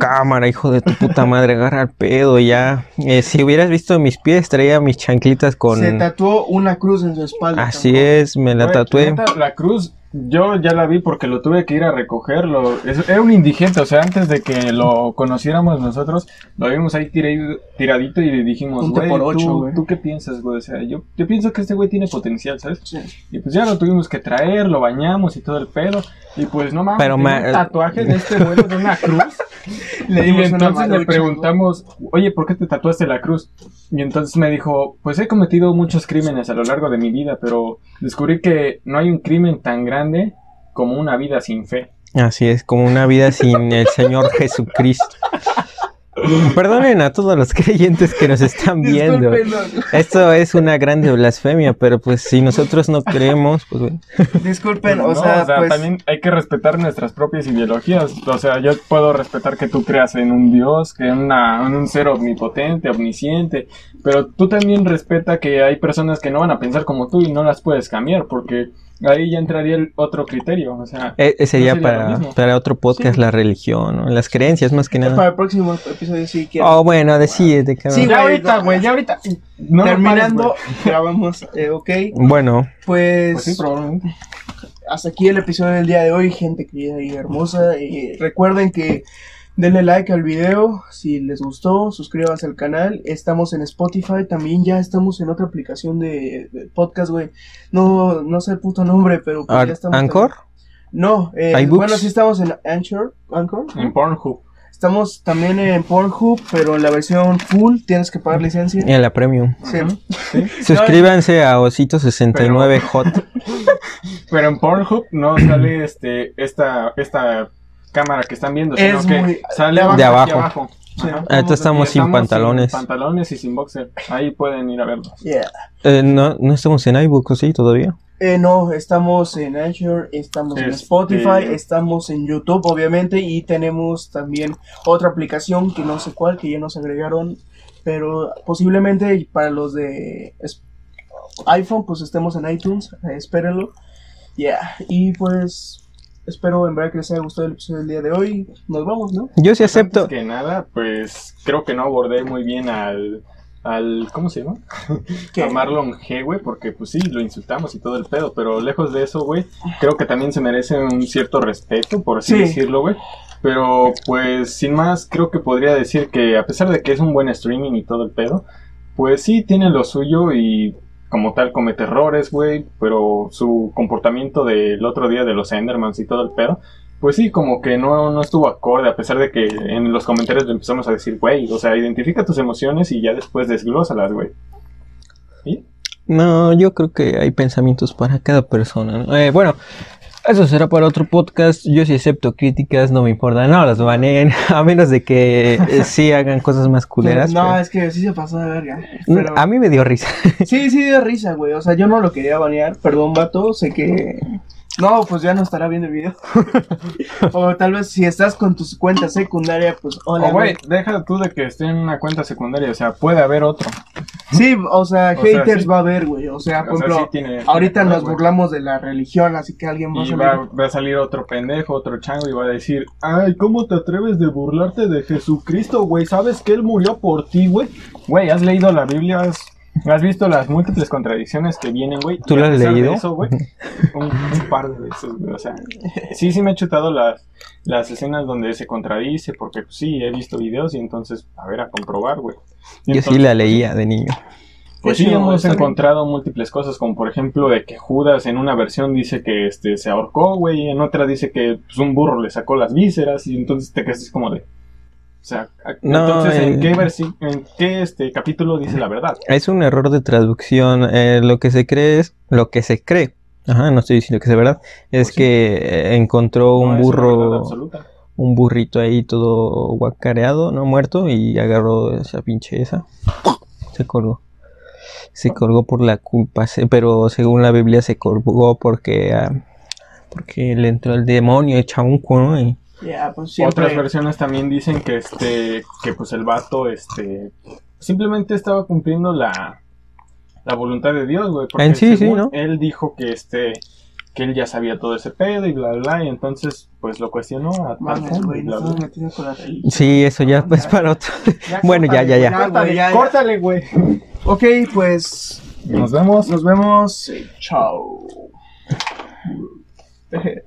cámara, hijo de tu puta madre, agarra el pedo ya. Eh, si hubieras visto mis pies, traía mis chanclitas con... Se tatuó una cruz en su espalda. Así es, me la tatué. La cruz, yo ya la vi porque lo tuve que ir a recogerlo. Es- Era un indigente, o sea, antes de que lo conociéramos nosotros, lo vimos ahí tiradi- tiradito y le dijimos, güey, ¿tú. ¿tú qué piensas, güey? O sea, yo, yo pienso que este güey tiene potencial, ¿sabes? Sí. Y pues ya lo tuvimos que traer, lo bañamos y todo el pedo. Y pues no mames, Pero ma- un tatuaje de este güey de una cruz. Le y entonces le preguntamos, oye, ¿por qué te tatuaste la cruz? Y entonces me dijo, pues he cometido muchos crímenes a lo largo de mi vida, pero descubrí que no hay un crimen tan grande como una vida sin fe. Así es, como una vida sin el Señor Jesucristo. Perdonen a todos los creyentes que nos están viendo. Disculpen, Esto es una grande blasfemia, pero pues si nosotros no creemos, pues bueno. disculpen, No, o sea, pues, también hay que respetar nuestras propias ideologías. O sea, yo puedo respetar que tú creas en un Dios, que en, una, en un ser omnipotente, omnisciente, pero tú también respeta que hay personas que no van a pensar como tú y no las puedes cambiar, porque ahí ya entraría el otro criterio. O sea, Eh, eh, sería No sería para, para otro podcast Sí. la religión, ¿no? las creencias más que para nada. el próximo episodio si quieren. Oh, bueno, decídete, cabrón. Sí, ya ahorita, güey, ya ahorita. No Terminando, pares, grabamos, eh, ok. Bueno, Pues, Pues sí, probablemente. hasta aquí el episodio del día de hoy, gente querida y hermosa. Y recuerden que denle like al video si les gustó, suscríbanse al canal. Estamos en Spotify, también ya estamos en otra aplicación de, de podcast, güey. No, no sé el puto nombre, pero pues Ar- ya estamos. ¿Anchor? No, eh, bueno, sí estamos en Anchor, Anchor. En Pornhub. Estamos también en Pornhub, pero en la versión full tienes que pagar licencia. En la premium. Sí. ¿sí? Suscríbanse a Osito69 Hot. Pero en Pornhub no sale este esta esta cámara que están viendo, sino Es que muy- sale de abajo. aquí abajo. Sí. Ahorita estamos sin Estamos pantalones. Sin pantalones y sin boxer. Ahí pueden ir a verlo. Yeah. Eh, no, no estamos en iBook, ¿o sí? Todavía. Eh, no, estamos en Azure, estamos en Este- Spotify, estamos en YouTube, obviamente, y tenemos también otra aplicación que no sé cuál, que ya nos agregaron, pero posiblemente para los de iPhone, pues estemos en iTunes, eh, espérenlo. Yeah, y pues espero en verdad que les haya gustado el episodio del día de hoy. Nos vamos, ¿no? Yo sí acepto. Antes que nada, pues creo que no abordé muy bien al al ¿cómo se llama? ¿Qué? A Marlon G, güey, porque pues sí, lo insultamos y todo el pedo, pero lejos de eso, güey, creo que también se merece un cierto respeto, por así Sí. decirlo, güey. Pero pues sin más, creo que podría decir que a pesar de que es un buen streaming y todo el pedo, pues sí tiene lo suyo y como tal comete errores, güey, pero su comportamiento del otro día de los Endermans y todo el pedo, pues sí, como que no, no estuvo acorde, a pesar de que en los comentarios le empezamos a decir, güey, o sea, identifica tus emociones y ya después desglósalas, güey. ¿Y? No, yo creo que hay pensamientos para cada persona. Eh, bueno, eso será para otro podcast. Yo sí acepto críticas, no me importa, no las baneen, a menos de que eh, sí hagan cosas más culeras. no, pero- es que sí se pasó de verga. Mm, Pero... A mí me dio risa. Sí, sí dio risa, güey. O sea, yo no lo quería banear. Perdón, vato. Sé que. No, pues ya no estará viendo el video. o tal vez si estás con tu cuenta secundaria, pues hola. O, güey, deja tú de que esté en una cuenta secundaria, o sea, puede haber otro. Sí, o sea, O sea, haters sí. va a haber, güey. O sea, por O sea, ejemplo, sí tiene- ahorita tiene nos burlamos de la religión, así que alguien va a salir. va, va a salir otro pendejo, otro chango y va a decir, ay, ¿cómo te atreves de burlarte de Jesucristo, güey? ¿Sabes que Él murió por ti, güey? Güey, ¿has leído la Biblia? ¿Has, has visto las múltiples contradicciones que vienen, güey? ¿Tú lo has leído? eso, güey, un, un par de veces, güey, o sea, sí, sí me he chutado las, las escenas donde se contradice, porque pues, sí, he visto videos y entonces, a ver, a comprobar, güey. Yo sí la leía de niño. pues Sí, hemos encontrado múltiples cosas, como por ejemplo de que Judas en una versión dice que este se ahorcó, güey, y en otra dice que pues, un burro le sacó las vísceras, y entonces te quedas como de... O sea, a- No, entonces, ¿en eh. qué, versi- en qué este capítulo dice la verdad? Es un error de traducción. eh, lo que se cree es lo que se cree. Ajá, no estoy diciendo que sea verdad. Es Pues que encontró un No burro, un burrito ahí todo guacareado, no muerto, y agarró esa pinche esa. Se colgó. Se colgó por la culpa, pero según la Biblia se colgó porque ah, porque le entró el demonio de chaunco, ¿no? Y- Pues siempre. Otras versiones también dicen que este que pues el vato este simplemente estaba cumpliendo la la voluntad de Dios, güey, porque En sí, sí, según ¿no? él dijo que este que él ya sabía todo ese pedo y bla bla y entonces pues lo cuestionó a Mames, güey, bla, bla. Sí, eso ya pues para otro. Ya, Bueno, ya, ya, ya, ya. Córtale, güey. Ok, pues. Nos vemos. Nos vemos. Chao.